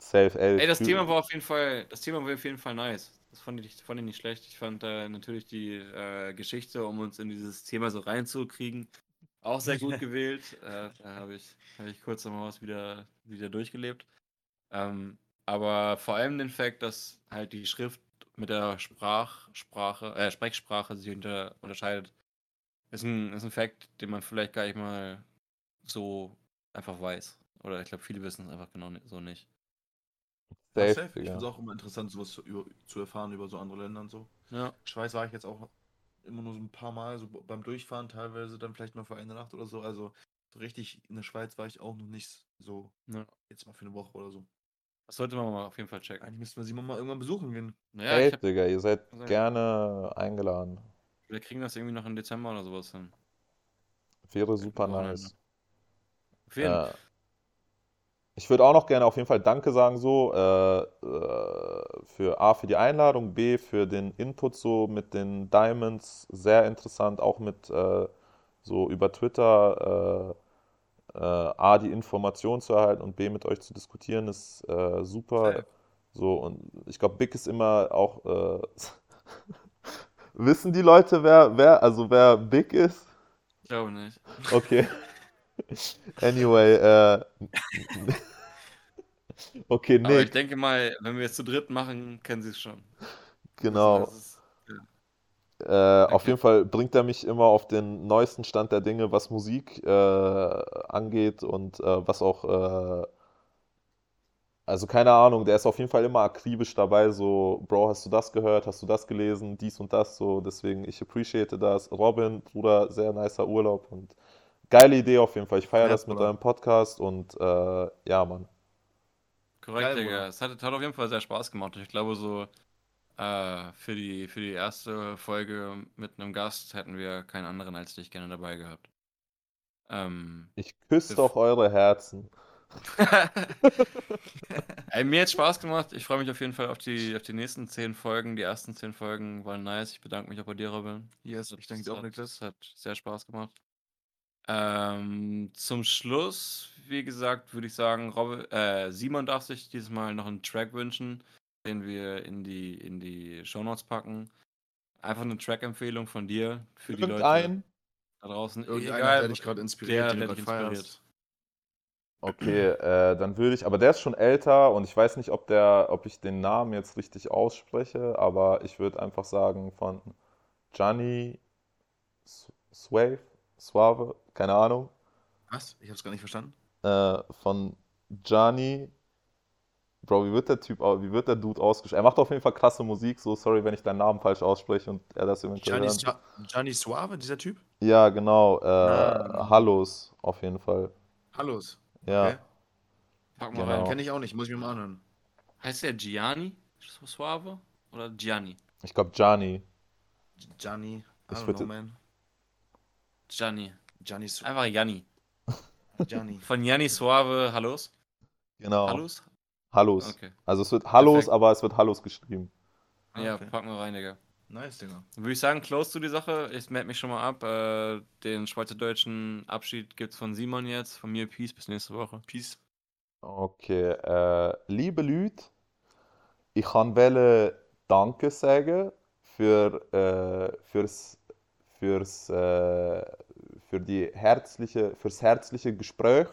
Safe, ey. Das Thema war auf jeden Fall, das Thema war auf jeden Fall nice. Das fand ich, fand ich nicht schlecht. Ich fand äh, natürlich die äh, Geschichte, um uns in dieses Thema so reinzukriegen, auch sehr gut *laughs* gewählt. Äh, da habe ich, hab ich kurz nochmal was wieder, wieder durchgelebt. Ähm, aber vor allem den Fakt, dass halt die Schrift mit der Sprachsprache, äh, Sprechsprache sich unter, unterscheidet, ist ein, ist ein Fakt, den man vielleicht gar nicht mal so einfach weiß. Oder ich glaube, viele wissen es einfach genau so nicht. Safe, safe. Ich finde es auch immer interessant, sowas zu, über, zu erfahren über so andere Länder und so. Ja. Schweiz war ich jetzt auch immer nur so ein paar Mal, so beim Durchfahren teilweise dann vielleicht mal für eine Nacht oder so. Also so richtig in der Schweiz war ich auch noch nicht so Ja. jetzt mal für eine Woche oder so. Das sollte man mal auf jeden Fall checken. Eigentlich müssten wir sie mal irgendwann besuchen gehen. Naja, ich hab, Digga, ihr seid Sehr- gerne eingeladen. wir kriegen das irgendwie noch im Dezember oder sowas hin. Wäre super nice. Auf jeden Äh, ich würde auch noch gerne auf jeden Fall Danke sagen, so, äh, äh, für A, für die Einladung, B, für den Input so mit den Diamonds, sehr interessant, auch mit äh, so über Twitter, äh, äh, A, die Information zu erhalten und B, mit euch zu diskutieren, ist äh, super. Safe. So, und ich glaube, Big ist immer auch, *laughs* wissen die Leute, wer, wer, also wer Big ist? Ich glaube nicht. Okay. *laughs* *laughs* Anyway, äh. *laughs* Okay, Aber ich denke mal, wenn wir es zu dritt machen, kennen sie es schon. genau. Das ist, Äh, auf Okay. jeden Fall bringt er mich immer auf den neuesten Stand der Dinge, was Musik äh, angeht und äh, was auch, äh, also keine Ahnung, der ist auf jeden Fall immer akribisch dabei, so, Bro, hast du das gehört, hast du das gelesen, dies und das, so, deswegen, ich appreciate das. Robin, Bruder, sehr nicer Urlaub und geile Idee auf jeden Fall. Ich feiere Ja, das mit eurem Podcast und äh, ja, Mann. korrekt, Geil, Digga. Es hat, hat auf jeden Fall sehr Spaß gemacht. Und ich glaube, so äh, für, die, für die erste Folge mit einem Gast hätten wir keinen anderen als dich gerne dabei gehabt. Ähm, Ich küsse doch eure Herzen. *laughs* Ey, mir hat Spaß gemacht. Ich freue mich auf jeden Fall auf die, auf die nächsten zehn Folgen. Die ersten zehn Folgen waren nice. Ich bedanke mich auch bei dir, Robin. Yes, ich denke auch, Niklas. das hat sehr Spaß gemacht. Ähm, zum Schluss, wie gesagt, würde ich sagen, Robin, äh, Simon darf sich dieses Mal noch einen Track wünschen, den wir in die, in die Shownotes packen. Einfach eine Track-Empfehlung von dir für die Leute Irgendein? da draußen. Irgendeiner, Egal, der dich gerade der, inspiriert, den der du dich inspiriert. feierst. Okay, äh, dann würde ich, aber der ist schon älter und ich weiß nicht, ob der, ob ich den Namen jetzt richtig ausspreche, aber ich würde einfach sagen von Gianni Suave, Suave, keine Ahnung, Was? Ich hab's gar nicht verstanden. äh, von Gianni, Bro, wie wird der Typ, wie wird der Dude ausgesprochen? Er macht auf jeden Fall krasse Musik, so sorry, wenn ich deinen Namen falsch ausspreche und er das eventuell Gianni, Gianni Suave, dieser Typ? Ja, genau, äh, Ah. Hallos auf jeden Fall, Hallos. ja, Okay. Pack mal Genau. rein. Kenne ich auch nicht, muss ich mir mal anhören. Heißt der Gianni Suave oder Gianni? ich glaube Gianni, Gianni, I don't know, man. Gianni. Gianni Su Einfach Janni. Gianni. *laughs* Von Janni Suave, Hallos? genau, Hallos? Hallos. Okay. Also es wird Hallos, Perfekt. aber es wird Hallos geschrieben. Ja, okay. packen wir rein, Digga. Nice, Digga. Würde ich sagen, close du die Sache. Ich melde mich schon mal ab. Äh, den schweizerdeutschen Abschied gibt's von Simon jetzt. Von mir Peace bis nächste Woche. Peace. Okay, äh, liebe Leute, ich kann wollte Danke sagen für, äh, fürs, fürs, äh, für die herzliche, fürs herzliche Gespräch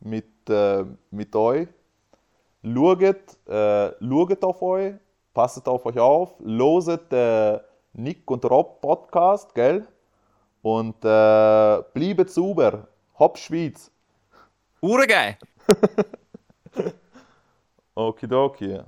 mit, äh, mit euch. Schaut, äh, schaut auf euch, passt auf euch auf, loset den Nick und Rob Podcast, gell? Und äh, bleibt sauber. Hopp Schweiz. Hure geil! *laughs* Okidoki.